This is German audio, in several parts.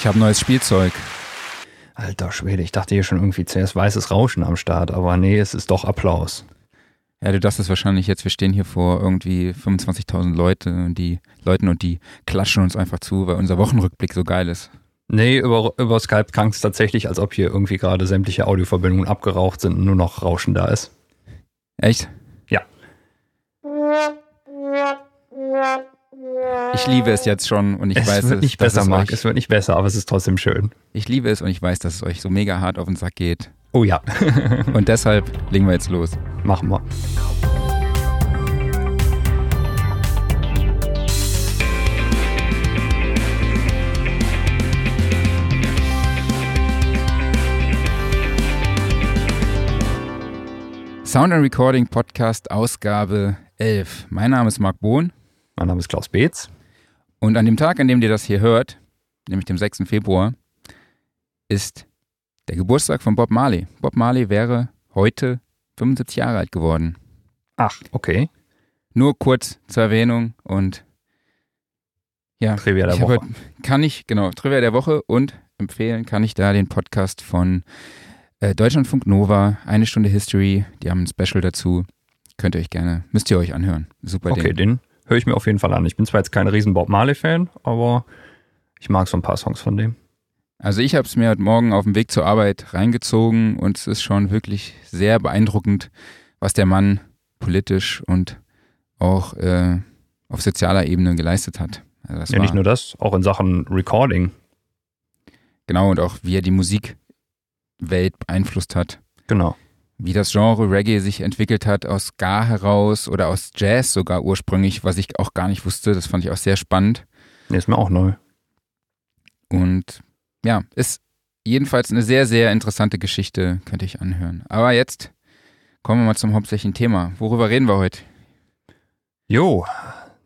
Ich habe neues Spielzeug. Alter Schwede, ich dachte hier schon irgendwie zuerst weißes Rauschen am Start, aber nee, es ist doch Applaus. Ja, du dachtest wahrscheinlich jetzt, wir stehen hier vor irgendwie 25.000 Leute und die Leuten und die klatschen uns einfach zu, weil unser Wochenrückblick so geil ist. Nee, über, über Skype klang es tatsächlich, als ob hier irgendwie gerade sämtliche Audioverbindungen abgeraucht sind und nur noch Rauschen da ist. Echt? Ich liebe es jetzt schon und ich es weiß, wird nicht dass besser, es Marc. Es wird nicht besser, aber es ist trotzdem schön. ich liebe es und ich weiß, dass es euch so mega hart auf den Sack geht. Oh ja, Und deshalb legen wir jetzt los. machen wir. Sound and Recording Podcast Ausgabe 11. Mein Name ist Marc Bohn Mein Name ist Klaus Beetz. Und an dem Tag, an dem ihr das hier hört, nämlich dem 6. Februar, ist der Geburtstag von Bob Marley. Bob Marley wäre heute 75 Jahre alt geworden. Ach, okay. Nur kurz zur Erwähnung und ja, Trivia der Woche. heute- kann ich, genau, Trivia der Woche und empfehlen kann ich da den Podcast von äh, Deutschlandfunk Nova, eine Stunde History, die haben ein Special dazu. Könnt ihr euch gerne, müsst ihr euch anhören. Super Okay, Ding. den höre ich mir auf jeden Fall an. Ich bin zwar jetzt kein riesen Bob Marley-Fan, aber ich mag so ein paar Songs von dem. Also ich habe es mir heute Morgen auf dem Weg zur Arbeit reingezogen und es ist schon wirklich sehr beeindruckend, was der Mann politisch und auch äh, auf sozialer Ebene geleistet hat. Also Ja, nicht nur das, auch in Sachen Recording. Genau, und auch wie er die Musikwelt beeinflusst hat. Genau. Wie das Genre Reggae sich entwickelt hat, aus Ska heraus oder aus Jazz sogar ursprünglich, was ich auch gar nicht wusste. Das fand ich auch sehr spannend. Nee, ist mir auch neu. Und ja, ist jedenfalls eine sehr, sehr interessante Geschichte, könnte ich anhören. Aber jetzt kommen wir mal zum hauptsächlichen Thema. Worüber reden wir heute? Jo,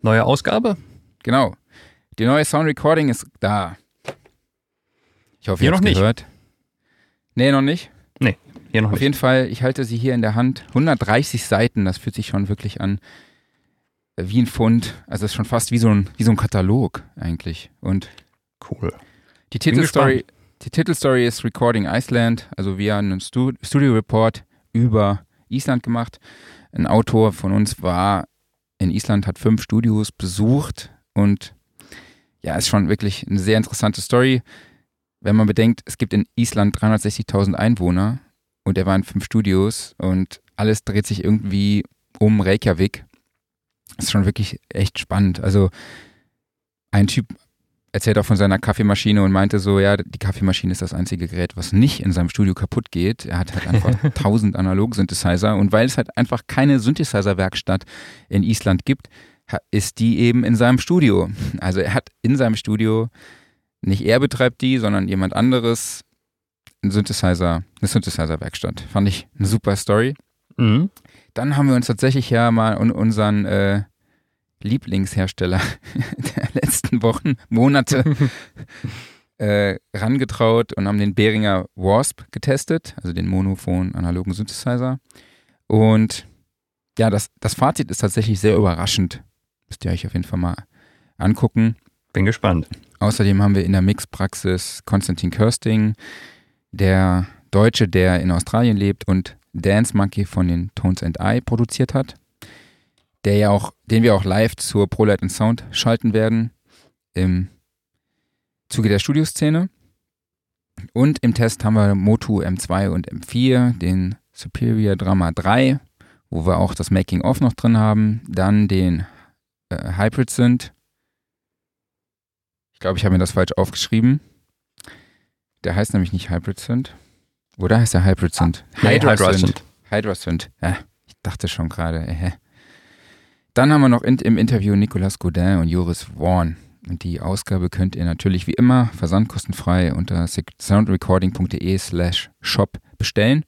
neue Ausgabe? Genau. Die neue Sound Recording ist da. Ich hoffe, ihr noch habt nicht. gehört. Nee, noch nicht. Hier noch Auf nicht. jeden Fall, ich halte sie hier in der Hand. 130 Seiten, das fühlt sich schon wirklich an äh, wie ein Pfund. Also es ist schon fast wie so ein, wie so ein Katalog eigentlich. Und Cool. die Titelstory, die Titelstory ist Recording Iceland. Also wir haben einen Stu Studio Report über Island gemacht. Ein Autor von uns war in Island, hat fünf Studios besucht und ja, ist schon wirklich eine sehr interessante Story. Wenn man bedenkt, es gibt in Island 360.000 Einwohner und er war in fünf Studios und alles dreht sich irgendwie um Reykjavik. ist schon wirklich echt spannend. Also ein Typ erzählt auch von seiner Kaffeemaschine und meinte so, ja, die Kaffeemaschine ist das einzige Gerät, was nicht in seinem Studio kaputt geht. Er hat halt einfach 1000 Analog-Synthesizer und weil es halt einfach keine Synthesizer-Werkstatt in Island gibt, ist die eben in seinem Studio. Also er hat in seinem Studio, nicht er betreibt die, sondern jemand anderes, ein Synthesizer, eine Synthesizer-Werkstatt. Fand ich eine super Story. Mhm. Dann haben wir uns tatsächlich ja mal un unseren äh, Lieblingshersteller der letzten Wochen, Monate äh, rangetraut und haben den Behringer Wasp getestet, also den monophon analogen Synthesizer. Und ja, das, das Fazit ist tatsächlich sehr überraschend. Müsst ihr euch auf jeden Fall mal angucken. Bin gespannt. Außerdem haben wir in der Mixpraxis Konstantin Körsting, der Deutsche, der in Australien lebt und Dance Monkey von den Tones and I produziert hat, der ja auch, den wir auch live zur ProLight and Sound schalten werden im Zuge der Studioszene. Und im Test haben wir Motu M2 und M4, den Superior Drama 3, wo wir auch das Making of noch drin haben, dann den äh, Hybrid Synth ich glaube, ich habe mir das falsch aufgeschrieben. Der heißt nämlich nicht Hybrid Synth. Oder heißt der Hybrid Synth? Nee, Hydra Synth. Hydra Synth. Ja, ich dachte schon gerade. Äh. Dann haben wir noch in, im Interview Nicolas Godin und Joris Vaughan. Und die Ausgabe könnt ihr natürlich wie immer versandkostenfrei unter soundrecording.de slash shop bestellen.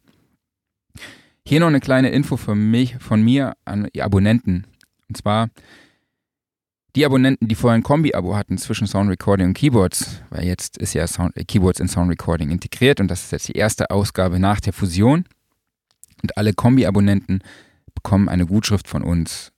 Hier noch eine kleine Info von, mich, von mir an die Abonnenten. Und zwar die Abonnenten, die vorher ein Kombi-Abo hatten zwischen Sound Recording und Keyboards, weil jetzt ist ja Sound, äh, Keyboards in Sound Recording integriert und das ist jetzt die erste Ausgabe nach der Fusion. Und alle Kombi-Abonnenten bekommen eine Gutschrift von uns,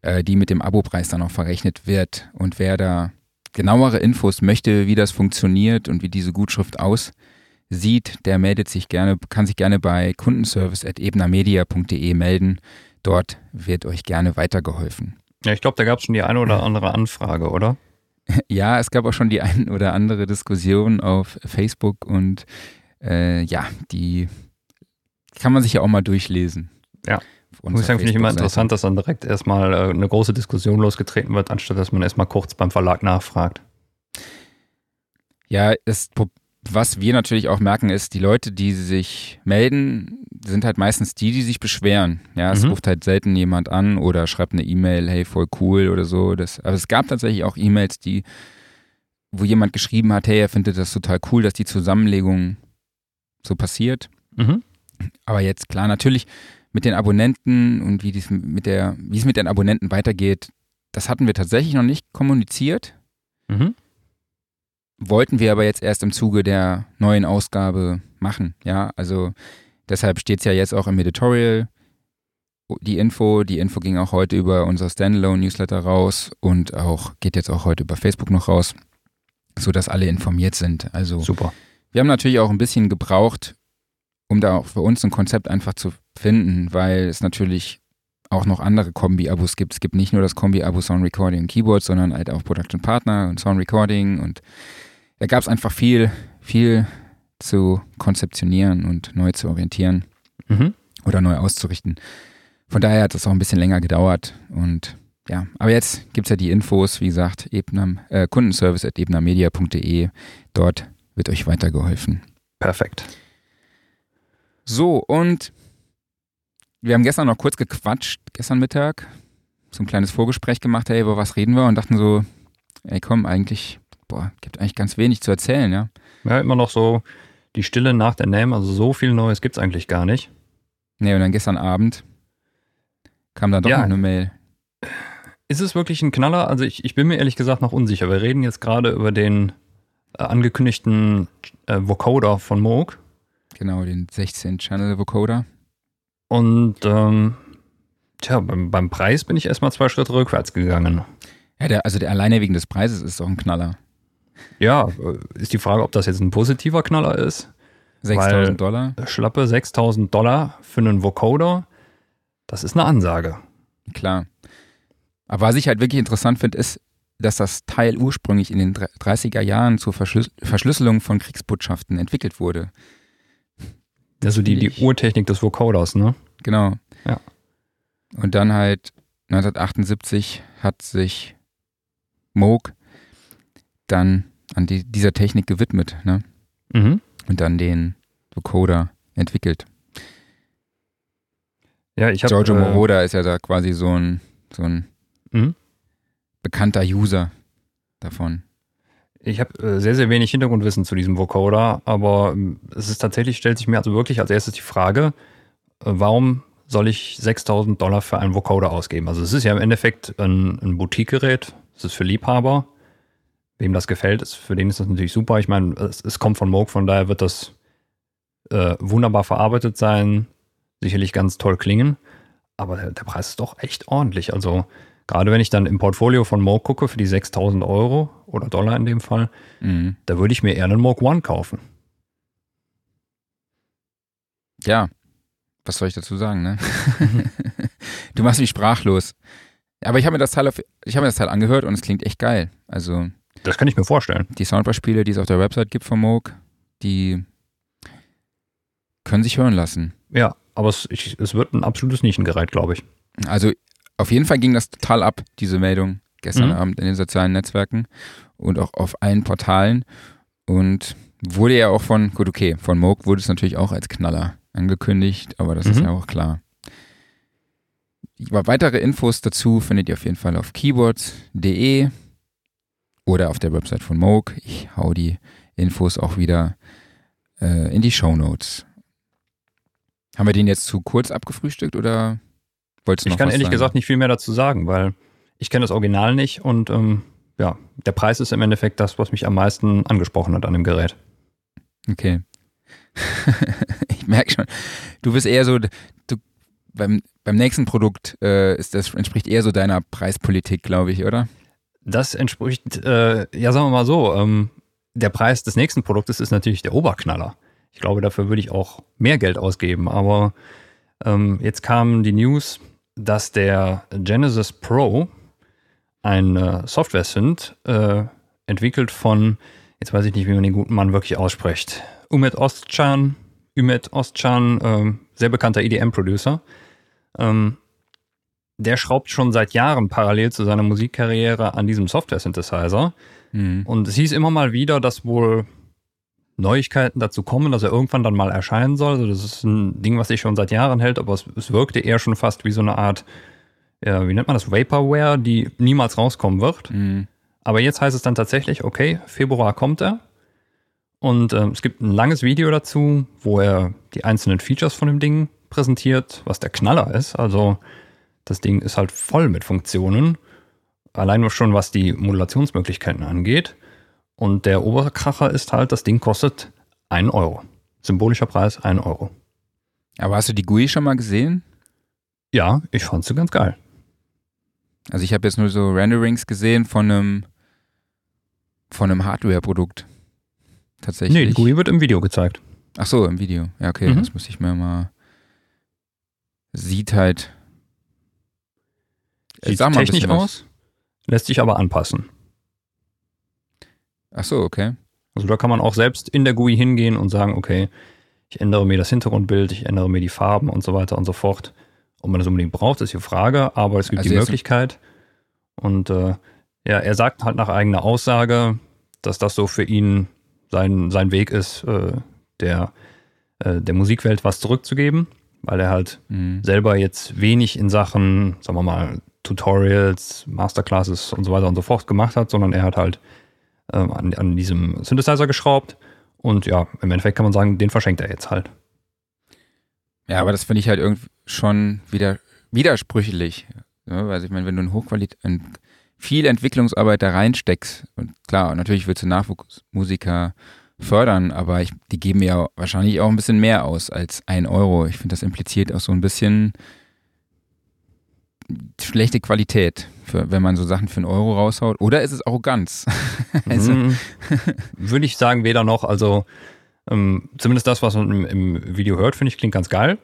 äh, die mit dem Abopreis dann auch verrechnet wird. Und wer da genauere Infos möchte, wie das funktioniert und wie diese Gutschrift aussieht, der meldet sich gerne, kann sich gerne bei kundenservice.ebnermedia.de melden. Dort wird euch gerne weitergeholfen. Ja, ich glaube, da gab es schon die eine oder andere Anfrage, oder? Ja, es gab auch schon die ein oder andere Diskussion auf Facebook und äh, ja, die kann man sich ja auch mal durchlesen. Ja. Muss ich sagen, finde ich immer interessant, dass dann direkt erstmal äh, eine große Diskussion losgetreten wird, anstatt dass man erstmal kurz beim Verlag nachfragt. Ja, das, was wir natürlich auch merken, ist, die Leute, die sich melden, sind halt meistens die, die sich beschweren. Ja, es mhm. ruft halt selten jemand an oder schreibt eine E-Mail, hey, voll cool oder so. Das, aber es gab tatsächlich auch E-Mails, die, wo jemand geschrieben hat, hey, er findet das total cool, dass die Zusammenlegung so passiert. Mhm. Aber jetzt klar, natürlich mit den Abonnenten und wie, dies mit der, wie es mit den Abonnenten weitergeht, das hatten wir tatsächlich noch nicht kommuniziert. Mhm. Wollten wir aber jetzt erst im Zuge der neuen Ausgabe machen. Ja, also deshalb steht es ja jetzt auch im Editorial die Info. Die Info ging auch heute über unser Standalone-Newsletter raus und auch geht jetzt auch heute über Facebook noch raus, sodass alle informiert sind. Also super. Wir haben natürlich auch ein bisschen gebraucht, um da auch für uns ein Konzept einfach zu finden, weil es natürlich auch noch andere Kombi-Abos gibt. Es gibt nicht nur das Kombi-Abo Sound Recording und Keyboard, sondern halt auch Production Partner und Sound Recording und da gab es einfach viel, viel zu konzeptionieren und neu zu orientieren mhm. oder neu auszurichten. Von daher hat das auch ein bisschen länger gedauert und ja, aber jetzt gibt es ja die Infos, wie gesagt, äh, kundenservice.ebnermedia.de. Dort wird euch weitergeholfen. Perfekt. So, und wir haben gestern noch kurz gequatscht, gestern Mittag, so ein kleines Vorgespräch gemacht, hey, über was reden wir? Und dachten so, ey komm, eigentlich, boah, gibt eigentlich ganz wenig zu erzählen, ja. Ja, immer noch so die Stille nach der Name, also so viel Neues gibt es eigentlich gar nicht. Nee, und dann gestern Abend kam dann doch ja. noch eine Mail. Ist es wirklich ein Knaller? Also ich, ich bin mir ehrlich gesagt noch unsicher. Wir reden jetzt gerade über den äh, angekündigten äh, Vocoder von Moog. Genau, den 16-Channel-Vocoder. Und ähm, tja, beim, beim, Preis bin ich erstmal zwei Schritte rückwärts gegangen. Ja, der, also der alleine wegen des Preises ist doch ein Knaller. Ja, äh, ist die Frage, ob das jetzt ein positiver Knaller ist. 6000 Dollar? Schlappe 6000 Dollar für einen Vocoder, das ist eine Ansage. Klar. Aber was ich halt wirklich interessant finde, ist, dass das Teil ursprünglich in den 30er Jahren zur Verschlüs Verschlüsselung von Kriegsbotschaften entwickelt wurde. Also die, die Urtechnik des Vocoders, ne? Genau. Ja. Und dann halt 1978 hat sich Moog dann an die, dieser Technik gewidmet, ne? Mhm. Und dann den Vocoder entwickelt. Ja, ich habe. Giorgio äh, Moroder ist ja da quasi so ein, so ein mhm. bekannter User davon. Ich habe äh, sehr, sehr wenig Hintergrundwissen zu diesem Vocoder, aber ähm, es ist tatsächlich, stellt sich mir also wirklich als erstes die Frage, äh, warum soll ich 6000 Dollar für einen Vocoder ausgeben? Also es ist ja im Endeffekt ein, ein Boutique-Gerät, es ist für Liebhaber. Wem das gefällt, ist, für den ist das natürlich super. Ich meine, es, es kommt von Moog, von daher wird das äh, wunderbar verarbeitet sein, sicherlich ganz toll klingen. Aber der, der Preis ist doch echt ordentlich. Also Gerade wenn ich dann im Portfolio von Moog gucke für die 6000 Euro oder Dollar in dem Fall, mhm. da würde ich mir eher einen Moog One kaufen. Ja, was soll ich dazu sagen, ne? du machst mich sprachlos. Aber ich habe mir das Teil auf, ich habe mir das Teil angehört und es klingt echt geil. Also das kann ich mir vorstellen. Die Soundbar-Spiele, die es auf der Website gibt von Moog, die können sich hören lassen. Ja, aber es, ich, es wird ein absolutes Nischengerät, glaube ich. Also auf jeden Fall ging das total ab, diese Meldung, gestern mhm. Abend in den sozialen Netzwerken und auch auf allen Portalen. Und wurde ja auch von, gut, okay, von Moog wurde es natürlich auch als Knaller angekündigt, aber das mhm. ist ja auch klar. Weitere Infos dazu findet ihr auf jeden Fall auf keyboards.de oder auf der Website von Moog. Ich hau die Infos auch wieder äh, in die Show Notes. Haben wir den jetzt zu kurz abgefrühstückt oder Wolltest du ich kann ehrlich sagen? gesagt nicht viel mehr dazu sagen, weil ich kenne das Original nicht und ähm, ja, der Preis ist im Endeffekt das, was mich am meisten angesprochen hat an dem Gerät. Okay. ich merke schon, du bist eher so, du, beim, beim nächsten Produkt äh, ist das entspricht eher so deiner Preispolitik, glaube ich, oder? Das entspricht, äh, ja, sagen wir mal so, ähm, der Preis des nächsten Produktes ist natürlich der Oberknaller. Ich glaube, dafür würde ich auch mehr Geld ausgeben. Aber ähm, jetzt kam die News, dass der Genesis Pro ein äh, Software-Synth äh, entwickelt von, jetzt weiß ich nicht, wie man den guten Mann wirklich ausspricht, Umet Ostchan, Umet Ostchan, äh, sehr bekannter EDM-Producer. Ähm, der schraubt schon seit Jahren parallel zu seiner Musikkarriere an diesem Software-Synthesizer. Mhm. Und es hieß immer mal wieder, dass wohl Neuigkeiten dazu kommen, dass er irgendwann dann mal erscheinen soll. Also das ist ein Ding, was sich schon seit Jahren hält, aber es, es wirkte eher schon fast wie so eine Art, ja, wie nennt man das, Vaporware, die niemals rauskommen wird. Mhm. Aber jetzt heißt es dann tatsächlich, okay, Februar kommt er. Und äh, es gibt ein langes Video dazu, wo er die einzelnen Features von dem Ding präsentiert, was der Knaller ist. Also das Ding ist halt voll mit Funktionen. Allein nur schon, was die Modulationsmöglichkeiten angeht. Und der Oberkracher ist halt, das Ding kostet 1 Euro. Symbolischer Preis 1 Euro. Aber hast du die GUI schon mal gesehen? Ja, ich fand sie ganz geil. Also ich habe jetzt nur so Renderings gesehen von einem von einem Hardware-Produkt. Tatsächlich. Nee, die GUI wird im Video gezeigt. Ach so, im Video. Ja, okay, mhm. das muss ich mir mal. Sieht halt. Sieht Sag mal technisch aus, lässt sich aber anpassen. Ach so, okay. Also da kann man auch selbst in der GUI hingehen und sagen, okay, ich ändere mir das Hintergrundbild, ich ändere mir die Farben und so weiter und so fort. Ob man das unbedingt braucht, ist die Frage, aber es gibt also die Möglichkeit. Und äh, ja, er sagt halt nach eigener Aussage, dass das so für ihn sein, sein Weg ist, äh, der, äh, der Musikwelt was zurückzugeben, weil er halt mhm. selber jetzt wenig in Sachen, sagen wir mal, Tutorials, Masterclasses und so weiter und so fort gemacht hat, sondern er hat halt ähm, an, an diesem Synthesizer geschraubt. Und ja, im Endeffekt kann man sagen, den verschenkt er jetzt halt. Ja, aber das finde ich halt irgendwie schon wieder widersprüchlich. Ne? also ich meine, wenn du in Hochqualität, in viel Entwicklungsarbeit da reinsteckst, und klar, natürlich willst du Nachwuchsmusiker fördern, aber ich, die geben ja wahrscheinlich auch ein bisschen mehr aus als ein Euro. Ich finde, das impliziert auch so ein bisschen schlechte Qualität, für, wenn man so Sachen für einen Euro raushaut? Oder ist es Arroganz? also. Mhm. Würde ich sagen, weder noch. Also ähm, zumindest das, was man im, im Video hört, finde ich, klingt ganz geil.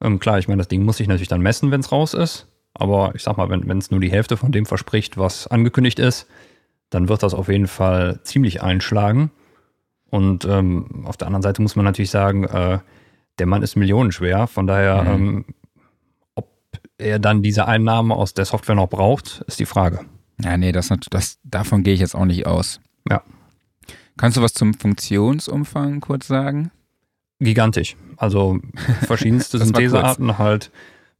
Ähm, klar, ich meine, das Ding muss sich natürlich dann messen, wenn es raus ist. Aber ich sag mal, wenn es nur die Hälfte von dem verspricht, was angekündigt ist, dann wird das auf jeden Fall ziemlich einschlagen. Und ähm, auf der anderen Seite muss man natürlich sagen, äh, der Mann ist millionenschwer. Von daher mhm. ähm, er dann diese Einnahmen aus der Software noch braucht, ist die Frage. Ja, nee, das, das, davon gehe ich jetzt auch nicht aus. Ja. Kannst du was zum Funktionsumfang kurz sagen? Gigantisch. Also verschiedenste Synthesearten halt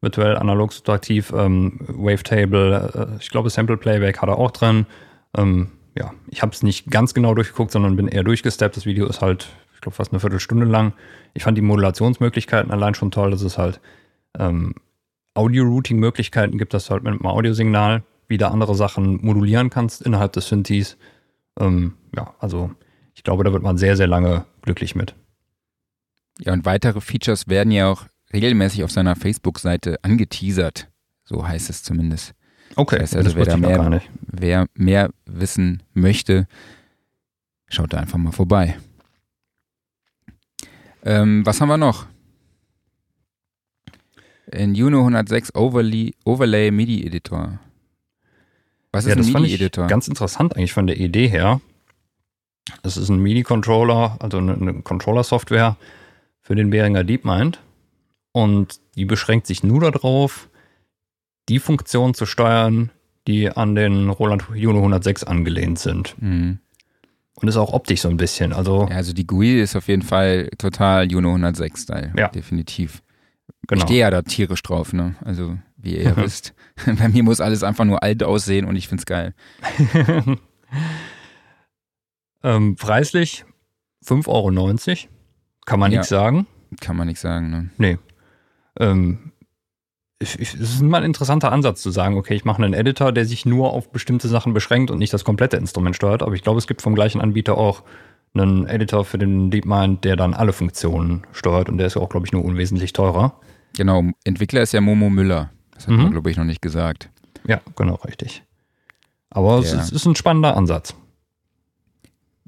virtuell, analog, subtraktiv, ähm, Wavetable, äh, ich glaube Sample Playback hat er auch drin. Ähm, ja, ich habe es nicht ganz genau durchgeguckt, sondern bin eher durchgesteppt. Das Video ist halt, ich glaube, fast eine Viertelstunde lang. Ich fand die Modulationsmöglichkeiten allein schon toll. Das ist halt ähm, Audio-Routing-Möglichkeiten gibt, dass du halt mit einem Audiosignal wieder andere Sachen modulieren kannst innerhalb des Synthes. Ähm, ja, also ich glaube, da wird man sehr, sehr lange glücklich mit. Ja, und weitere Features werden ja auch regelmäßig auf seiner Facebook-Seite angeteasert. So heißt es zumindest. Okay, das heißt also, wer, da mehr, wer mehr wissen möchte, schaut da einfach mal vorbei. Ähm, was haben wir noch? In Juno 106 Overlay, Overlay MIDI Editor. Was ist ja, ein MIDI Editor? Ganz interessant eigentlich von der Idee her. Das ist ein MIDI-Controller, also eine, eine Controller-Software für den Behringer DeepMind. Und die beschränkt sich nur darauf, die Funktionen zu steuern, die an den Roland Juno 106 angelehnt sind. Mhm. Und ist auch optisch so ein bisschen. Also, ja, also die GUI ist auf jeden Fall total Juno 106-Style. Ja. Definitiv. Genau. Ich stehe ja da tierisch drauf, ne? Also, wie ihr ja wisst. Bei mir muss alles einfach nur alt aussehen und ich find's geil. ähm, preislich 5,90 Euro. Kann man ja, nichts sagen. Kann man nichts sagen, ne? Nee. Ähm, es ist mal ein interessanter Ansatz zu sagen, okay, ich mache einen Editor, der sich nur auf bestimmte Sachen beschränkt und nicht das komplette Instrument steuert. Aber ich glaube, es gibt vom gleichen Anbieter auch einen Editor für den DeepMind, der dann alle Funktionen steuert und der ist auch, glaube ich, nur unwesentlich teurer. Genau, Entwickler ist ja Momo Müller. Das hat mhm. man, glaube ich, noch nicht gesagt. Ja, genau, richtig. Aber es ist, ein spannender Ansatz.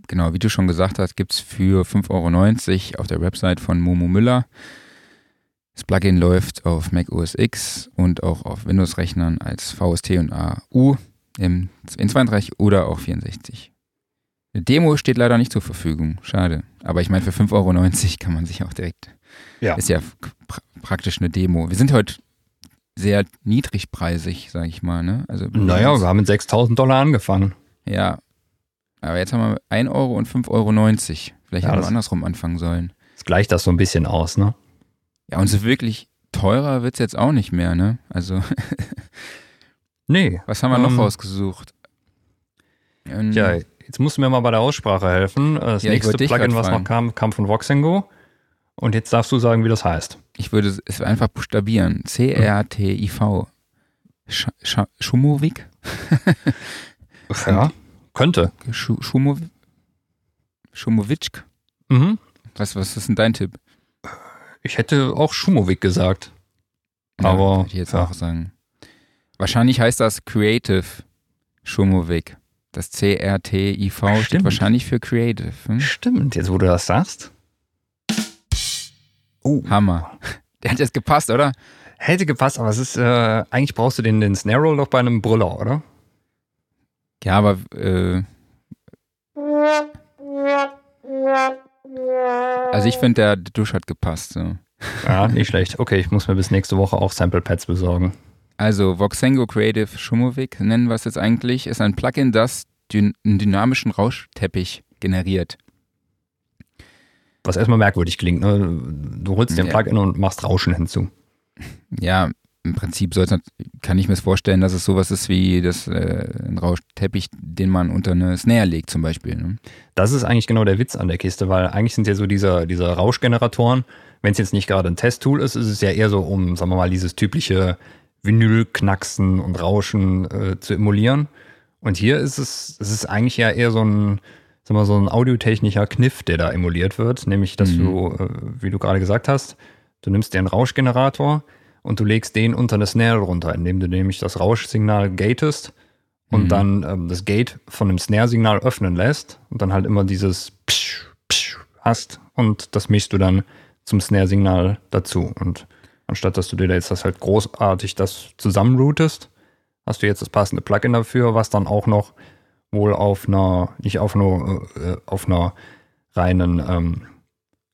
Genau, wie du schon gesagt hast, gibt es für 5,90 Euro auf der Website von Momo Müller. Das Plugin läuft auf Mac OS X und auch auf Windows-Rechnern als VST und AU im N32 oder auch 64. Eine Demo steht leider nicht zur Verfügung. Schade. Aber ich meine, für 5,90 Euro kann man sich auch direkt. Ja. Ist ja pra praktisch eine Demo. Wir sind heute sehr niedrigpreisig, sage ich mal. Ne? Also, naja, wir haben mit 6000 Dollar angefangen. Ja. Aber jetzt haben wir 1 Euro und 5,90 Euro. Vielleicht ja, hätten wir andersrum anfangen sollen. Das gleicht das so ein bisschen aus, ne? Ja, und so wirklich teurer wird es jetzt auch nicht mehr, ne? Also. nee. Was haben wir noch ähm, rausgesucht? Ähm, ja, jetzt musst du mir mal bei der Aussprache helfen. Das ja, nächste Plugin, was noch kam, kam von Voxengo. Und jetzt darfst du sagen, wie das heißt. Ich würde es einfach buchstabieren. C-R-T-I-V. Sch Sch Schumowik? ja, könnte. Schumow Schumowitschk? Mhm. Was, was ist denn dein Tipp? Ich hätte auch Schumowik gesagt. Ja, aber. Würde ich jetzt ja. auch sagen. Wahrscheinlich heißt das Creative Schumowik. Das C-R-T-I-V steht wahrscheinlich für Creative. Hm? Stimmt, jetzt wo du das sagst. Oh. Hammer. Der hat jetzt gepasst, oder? Hätte gepasst, aber es ist, äh, eigentlich brauchst du den, den Snare Roll doch bei einem Brüller, oder? Ja, aber, äh, also ich finde, der Dusch hat gepasst. So. Ja, nicht schlecht. Okay, ich muss mir bis nächste Woche auch Sample Pads besorgen. Also Voxengo Creative Schumowik nennen wir es jetzt eigentlich, ist ein Plugin, das einen dynamischen Rauschteppich generiert. Was erstmal merkwürdig klingt. Ne? Du holst dir ein Plugin und machst Rauschen hinzu. Ja, im Prinzip kann ich mir vorstellen, dass es sowas ist wie das, äh, ein Rauschteppich, den man unter eine Snare legt zum Beispiel. Ne? Das ist eigentlich genau der Witz an der Kiste, weil eigentlich sind ja so diese, diese Rauschgeneratoren, wenn es jetzt nicht gerade ein Testtool ist, ist es ja eher so, um, sagen wir mal, dieses typische Vinyl-Knacksen und Rauschen äh, zu emulieren. Und hier ist es, es ist eigentlich ja eher so ein, sag mal, so ein audiotechnischer Kniff, der da emuliert wird, nämlich, dass mhm. du, äh, wie du gerade gesagt hast, du nimmst dir einen Rauschgenerator und du legst den unter eine Snare runter, indem du nämlich das Rauschsignal gatest und mhm. dann ähm, das Gate von dem Snare-Signal öffnen lässt und dann halt immer dieses Psch, Psch hast und das mischst du dann zum Snare-Signal dazu. Und anstatt dass du dir jetzt das halt großartig das zusammenroutest, hast du jetzt das passende Plugin dafür, was dann auch noch wohl auf einer, nicht auf einer, äh, auf einer reinen ähm,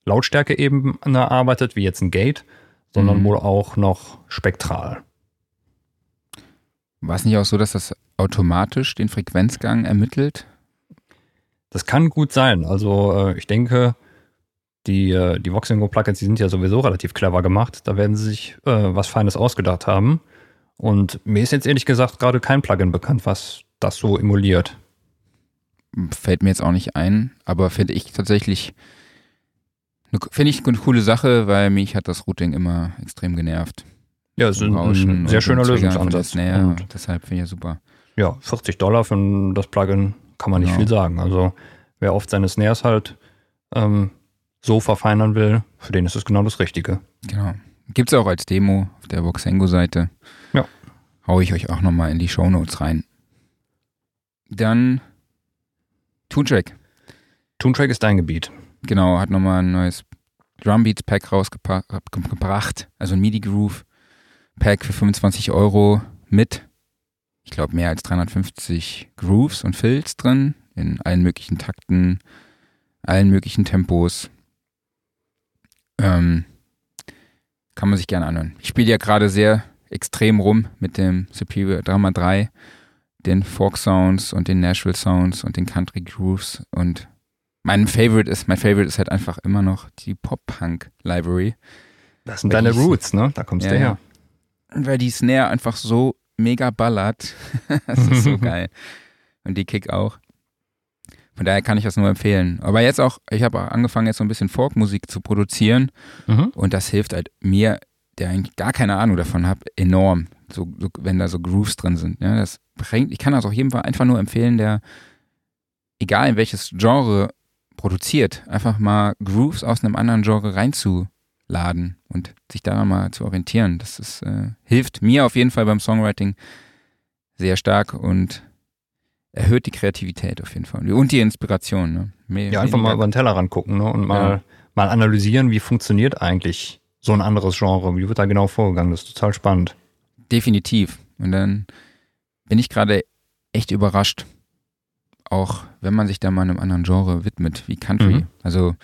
Lautstärke-Ebene arbeitet, wie jetzt ein Gate, sondern mhm. wohl auch noch spektral. War es nicht auch so, dass das automatisch den Frequenzgang ermittelt? Das kann gut sein. Also äh, ich denke, die, äh, die Voxingo Plugins, die sind ja sowieso relativ clever gemacht. Da werden sie sich äh, was Feines ausgedacht haben. Und mir ist jetzt ehrlich gesagt gerade kein Plugin bekannt, was das so emuliert. Fällt mir jetzt auch nicht ein, aber finde ich tatsächlich Finde ich eine coole Sache, weil mich hat das Routing immer extrem genervt. Ja, es ist ein, ein sehr schöner Lösungsansatz. Snare, deshalb finde ich ja super. Ja, 40 Dollar für das Plugin kann man nicht genau. viel sagen. Also wer oft seine Snares halt ähm, so verfeinern will, für den ist es genau das Richtige. Genau. Gibt es auch als Demo auf der Voxengo-Seite. Ja. Hau ich euch auch nochmal in die Show Notes rein. Dann Toontrack. Toontrack ist dein Gebiet. Genau, hat nochmal ein neues Drumbeats Pack rausgebracht. Also ein MIDI Groove Pack für 25 Euro mit, ich glaube, mehr als 350 Grooves und Fills drin. In allen möglichen Takten, allen möglichen Tempos. Ähm, kann man sich gerne anhören. Ich spiele ja gerade sehr extrem rum mit dem Superior Drama 3, den Folk Sounds und den Nashville Sounds und den Country Grooves und mein Favorite ist, mein Favorite ist halt einfach immer noch die Pop-Punk-Library. Das sind deine Roots, ne? Da kommst ja, du her. Weil die Snare einfach so mega ballert. das ist so geil. Und die Kick auch. Von daher kann ich das nur empfehlen. Aber jetzt auch, ich habe auch angefangen, jetzt so ein bisschen Folkmusik zu produzieren. Mhm. Und das hilft halt mir, der eigentlich gar keine Ahnung davon habe, enorm. So, so, wenn da so Grooves drin sind. Ja, das bringt, ich kann das auch jedem einfach nur empfehlen, der, egal in welches Genre produziert, einfach mal Grooves aus einem anderen Genre reinzuladen und sich daran mal zu orientieren. Das ist, äh, hilft mir auf jeden Fall beim Songwriting sehr stark und erhöht die Kreativität auf jeden Fall. Und die Inspiration. Ne? Mehr, ja, einfach mal über den Tellerrand gucken ne? und mal, ja. mal analysieren, wie funktioniert eigentlich so ein anderes Genre, wie wird da genau vorgegangen. Das ist total spannend. Definitiv. Und dann bin ich gerade echt überrascht, auch wenn man sich da mal einem anderen Genre widmet, wie Country. Mhm. Also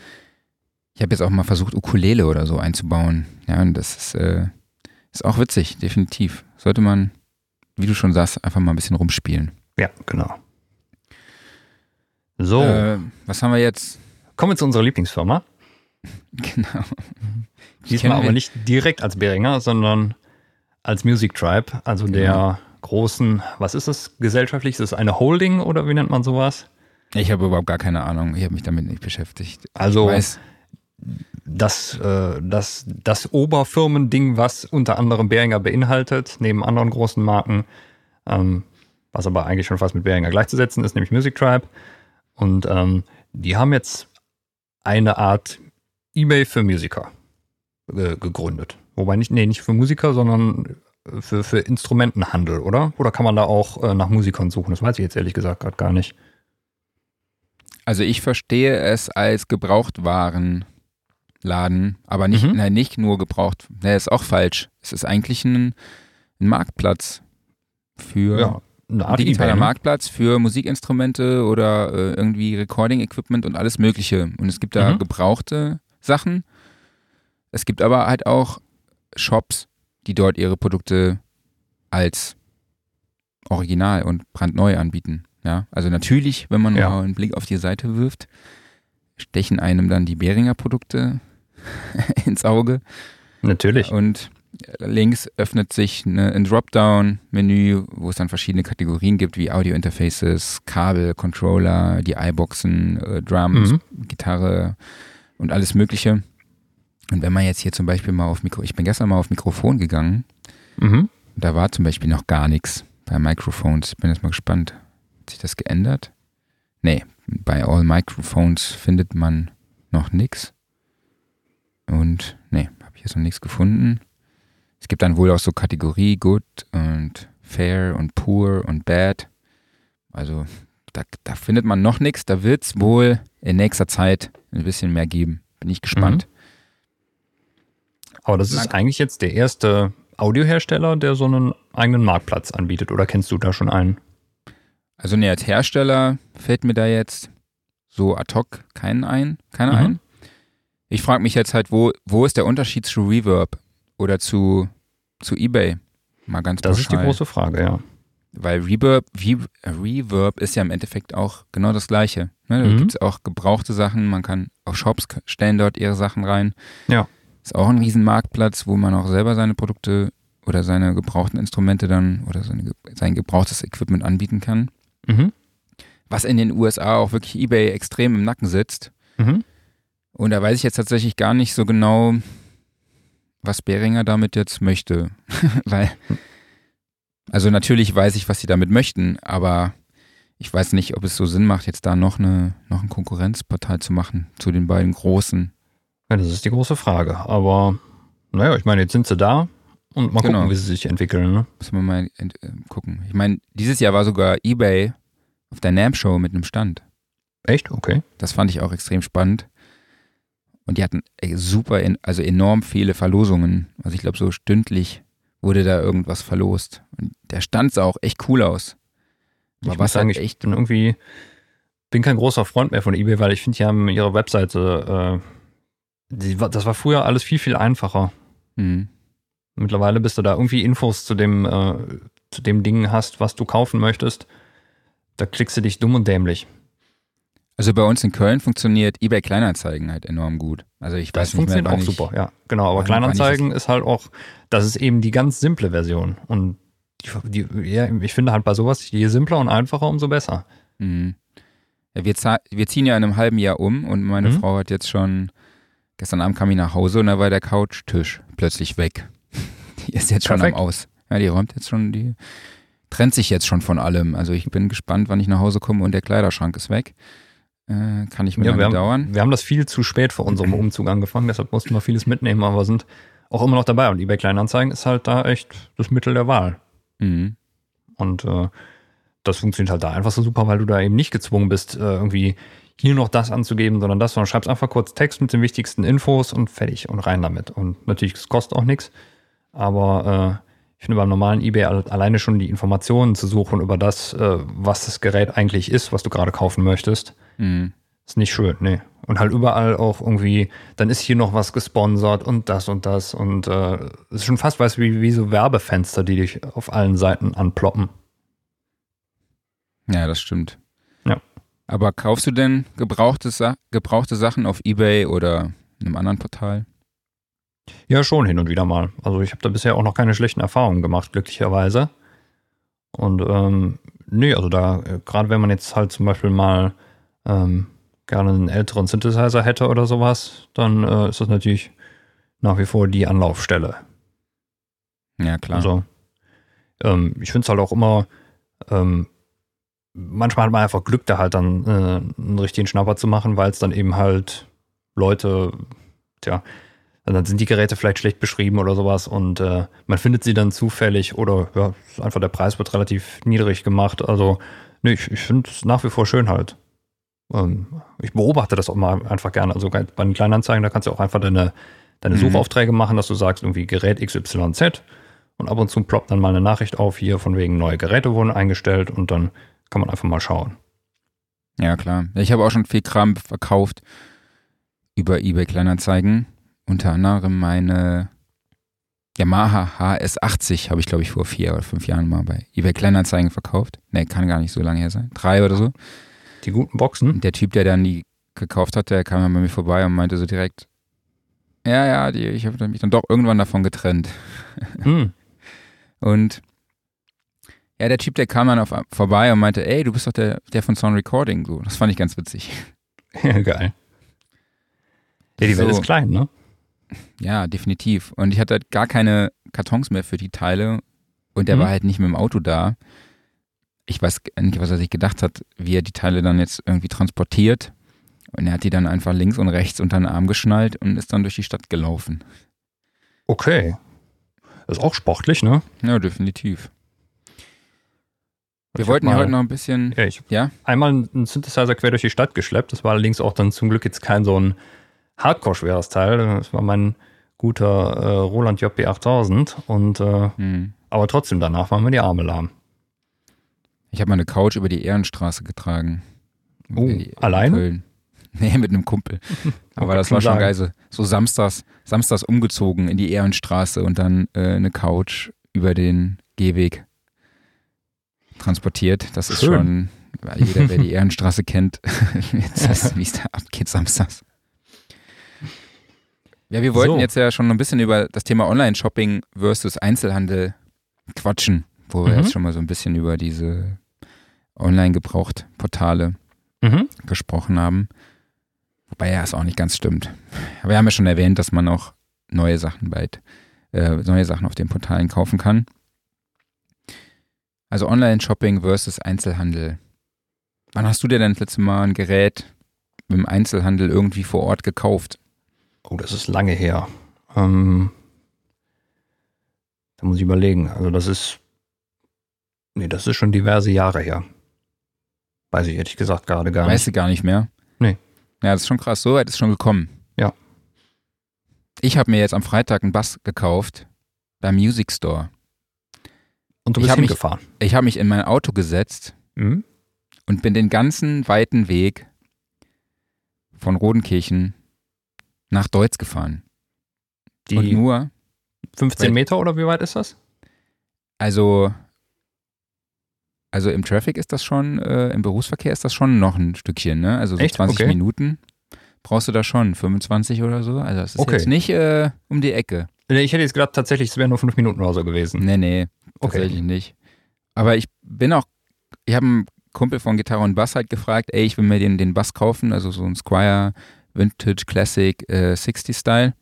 ich habe jetzt auch mal versucht, Ukulele oder so einzubauen. Ja, und das ist, äh, ist auch witzig, definitiv. Sollte man, wie du schon sagst, einfach mal ein bisschen rumspielen. Ja, genau. So. Äh, was haben wir jetzt? Kommen wir zu unserer Lieblingsfirma. Genau. Diesmal aber nicht direkt als Beringer, sondern als Music Tribe, also genau. der großen, was ist das gesellschaftlich? Ist das eine Holding oder wie nennt man sowas? Ich habe überhaupt gar keine Ahnung. Ich habe mich damit nicht beschäftigt. Also das, äh, das, das Oberfirmending, was unter anderem Behringer beinhaltet, neben anderen großen Marken, ähm, was aber eigentlich schon fast mit Behringer gleichzusetzen ist, nämlich Music Tribe. Und ähm, die haben jetzt eine Art eBay für Musiker äh, gegründet. Wobei nicht, nee, nicht für Musiker, sondern für, für Instrumentenhandel, oder? Oder kann man da auch äh, nach Musikern suchen? Das weiß ich jetzt ehrlich gesagt gerade gar nicht. Also ich verstehe es als Gebrauchtwarenladen, aber nicht, mhm. nein, nicht nur gebraucht. Ne, ist auch falsch. Es ist eigentlich ein, ein Marktplatz für ja, ein digitaler eBay, ne? Marktplatz für Musikinstrumente oder äh, irgendwie Recording-Equipment und alles Mögliche. Und es gibt da mhm. gebrauchte Sachen. Es gibt aber halt auch Shops, die dort ihre Produkte als original und brandneu anbieten. Ja, also natürlich, wenn man ja. mal einen Blick auf die Seite wirft, stechen einem dann die Behringer Produkte ins Auge. Natürlich. Und links öffnet sich eine, ein Dropdown-Menü, wo es dann verschiedene Kategorien gibt, wie Audio-Interfaces, Kabel, Controller, die iBoxen, äh, Drums, mhm. Gitarre und alles Mögliche. Und wenn man jetzt hier zum Beispiel mal auf Mikro, ich bin gestern mal auf Mikrofon gegangen, mhm. da war zum Beispiel noch gar nichts bei Microphones. Ich bin jetzt mal gespannt. Hat sich das geändert? Nee, bei All Microphones findet man noch nichts. Und nee, habe ich jetzt noch nichts gefunden. Es gibt dann wohl auch so Kategorie Good und Fair und Poor und Bad. Also da, da findet man noch nichts. Da wird es wohl in nächster Zeit ein bisschen mehr geben. Bin ich gespannt. Mhm. Aber das ist eigentlich jetzt der erste Audiohersteller, der so einen eigenen Marktplatz anbietet. Oder kennst du da schon einen? Also ne, als Hersteller fällt mir da jetzt so ad hoc keinen ein, keiner mhm. ein. Ich frage mich jetzt halt, wo, wo ist der Unterschied zu Reverb oder zu, zu eBay? Mal ganz Das pauschal. ist die große Frage, ja. Weil Reverb, Reverb ist ja im Endeffekt auch genau das Gleiche. Ne? Da mhm. gibt es auch gebrauchte Sachen, man kann, auch Shops stellen dort ihre Sachen rein. Ja. Ist auch ein Riesenmarktplatz, wo man auch selber seine Produkte oder seine gebrauchten Instrumente dann oder seine, sein gebrauchtes Equipment anbieten kann. Mhm. Was in den USA auch wirklich eBay extrem im Nacken sitzt. Mhm. Und da weiß ich jetzt tatsächlich gar nicht so genau, was Behringer damit jetzt möchte. Weil, also natürlich weiß ich, was sie damit möchten, aber ich weiß nicht, ob es so Sinn macht, jetzt da noch, eine, noch ein Konkurrenzportal zu machen zu den beiden großen. Ja, das ist die große Frage. Aber naja, ich meine, jetzt sind sie da und mal genau. gucken, wie sie sich entwickeln. Ne? Müssen wir mal äh, gucken. Ich meine, dieses Jahr war sogar eBay auf der NAM-Show mit einem Stand. Echt? Okay. Das fand ich auch extrem spannend. Und die hatten super, also enorm viele Verlosungen. Also ich glaube, so stündlich wurde da irgendwas verlost. Und der Stand sah auch echt cool aus. Aber ich was sagen, halt echt ich bin irgendwie, bin kein großer Freund mehr von eBay, weil ich finde, die haben ihre Webseite äh, die, das war früher alles viel, viel einfacher. Mhm. Mittlerweile bist du da irgendwie Infos zu dem, äh, zu dem Ding hast, was du kaufen möchtest. Da klickst du dich dumm und dämlich. Also bei uns in Köln funktioniert eBay Kleinanzeigen halt enorm gut. Also ich das weiß nicht funktioniert mehr, auch super, ja. Genau, aber Kleinanzeigen ist halt auch, das ist eben die ganz simple Version. Und die, die, ja, ich finde halt bei sowas, je simpler und einfacher, umso besser. Mhm. Ja, wir, wir, ziehen ja in einem halben Jahr um und meine mhm. Frau hat jetzt schon Gestern Abend kam ich nach Hause und da war der Couchtisch plötzlich weg. Die ist jetzt schon Perfekt. am Aus. Ja, die räumt jetzt schon, die trennt sich jetzt schon von allem. Also ich bin gespannt, wann ich nach Hause komme und der Kleiderschrank ist weg. Äh, kann ich mir ja, wir haben, dauern. Wir haben das viel zu spät vor unserem Umzug angefangen, deshalb mussten wir vieles mitnehmen, aber sind auch immer noch dabei. Und eBay Kleinanzeigen ist halt da echt das Mittel der Wahl. Mhm. Und äh, das funktioniert halt da einfach so super, weil du da eben nicht gezwungen bist, äh, irgendwie hier noch das anzugeben, sondern das, sondern schreibst einfach kurz Text mit den wichtigsten Infos und fertig und rein damit. Und natürlich, es kostet auch nichts, aber äh, ich finde beim normalen eBay alleine schon die Informationen zu suchen über das, äh, was das Gerät eigentlich ist, was du gerade kaufen möchtest, mhm. ist nicht schön, nee. Und halt überall auch irgendwie, dann ist hier noch was gesponsert und das und das und äh, es ist schon fast, weißt du, wie, wie so Werbefenster, die dich auf allen Seiten anploppen. Ja, das stimmt. Aber kaufst du denn gebrauchte, gebrauchte Sachen auf eBay oder einem anderen Portal? Ja, schon hin und wieder mal. Also ich habe da bisher auch noch keine schlechten Erfahrungen gemacht, glücklicherweise. Und ähm, nee, also da, äh, gerade wenn man jetzt halt zum Beispiel mal ähm, gerne einen älteren Synthesizer hätte oder sowas, dann äh, ist das natürlich nach wie vor die Anlaufstelle. Ja, klar. Also ähm, ich finde es halt auch immer, ähm, manchmal hat man einfach Glück, da halt dann äh, einen richtigen Schnapper zu machen, weil es dann eben halt Leute, tja, dann sind die Geräte vielleicht schlecht beschrieben oder sowas und äh, man findet sie dann zufällig oder ja, einfach der Preis wird relativ niedrig gemacht. Also, nee, ich, ich finde es nach wie vor schön halt. Ähm, ich beobachte das auch mal einfach gerne. Also bei den Kleinanzeigen, da kannst du auch einfach deine, deine mhm. Suchaufträge machen, dass du sagst, irgendwie Gerät XYZ und ab und zu ploppt dann mal eine Nachricht auf, hier von wegen neue Geräte wurden eingestellt und dann kann man einfach mal schauen. Ja, klar. Ich habe auch schon viel Kram verkauft über eBay Kleinanzeigen unter anderem meine Yamaha HS80 habe ich, glaube ich, vor vier oder fünf Jahren mal bei eBay Kleinanzeigen verkauft. Ne, kann gar nicht so lange her sein. Drei oder so. Die guten Boxen? Der Typ, der dann die gekauft hat, der kam dann bei mir vorbei und meinte so direkt, ja, ja, die, ich habe mich dann doch irgendwann davon getrennt. Hm. Und ja, der Typ, der kam dann auf, vorbei und meinte, ey, du bist doch der, der von Sound Recording. So, das fand ich ganz witzig. Ja, geil. Ja, die Welt so. ist klein, ne? Ja, definitiv. Und ich hatte halt gar keine Kartons mehr für die Teile und der mhm. war halt nicht mit dem Auto da. Ich weiß nicht, was er sich gedacht hat, wie er die Teile dann jetzt irgendwie transportiert. Und er hat die dann einfach links und rechts unter den Arm geschnallt und ist dann durch die Stadt gelaufen. Okay. Das ist auch sportlich, ne? Ja, definitiv. Wir ich wollten ja heute noch ein bisschen. Ja, ich ja? einmal einen Synthesizer quer durch die Stadt geschleppt. Das war allerdings auch dann zum Glück jetzt kein so ein hardcore-schweres Teil. Das war mein guter äh, Roland JP 8000 und äh, hm. aber trotzdem danach waren mir die Arme lahm. Ich habe meine Couch über die Ehrenstraße getragen. Oh, alleine? Köln. Nee, mit einem Kumpel. Aber das war schon sagen. geil. So, so, samstags, samstags umgezogen in die Ehrenstraße und dann äh, eine Couch über den Gehweg transportiert. Das Schön. ist schon, weil jeder, der die Ehrenstraße kennt, wie es da abgeht samstags. Ja, wir wollten so. jetzt ja schon ein bisschen über das Thema Online-Shopping versus Einzelhandel quatschen, wo wir mhm. jetzt schon mal so ein bisschen über diese Online-Gebraucht-Portale mhm. gesprochen haben. Wobei ja es auch nicht ganz stimmt. Aber wir haben ja schon erwähnt, dass man auch neue Sachen bald, äh, neue Sachen auf den Portalen kaufen kann. Also Online-Shopping versus Einzelhandel. Wann hast du dir denn das letzte Mal ein Gerät im Einzelhandel irgendwie vor Ort gekauft? Oh, das ist lange her. Ähm, da muss ich überlegen. Also das ist, nee, das ist schon diverse Jahre her. Weiß ich ehrlich gesagt gerade gar nicht. Weißt du gar nicht mehr? Nee. Ja, das ist schon krass. So weit ist schon gekommen. Ja. Ich habe mir jetzt am Freitag einen Bass gekauft beim Music Store. Und du bist ich hingefahren? Mich, ich habe mich in mein Auto gesetzt mhm. und bin den ganzen weiten Weg von Rodenkirchen nach Deutz gefahren. Die und nur 15 Meter oder wie weit ist das? Also, also im Traffic ist das schon, äh, im Berufsverkehr ist das schon noch ein Stückchen, ne? Also so Echt? 20 okay. Minuten brauchst du da schon, 25 oder so. Also das ist okay. jetzt nicht äh, um die Ecke. Ich hätte jetzt gedacht, tatsächlich, es wären nur fünf Minuten oder so gewesen. Nee, nee, tatsächlich okay. nicht. Aber ich bin auch, ich habe einen Kumpel von Gitarre und Bass halt gefragt, ey, ich will mir den, den Bass kaufen, also so ein Squire Vintage Classic äh, 60 Style.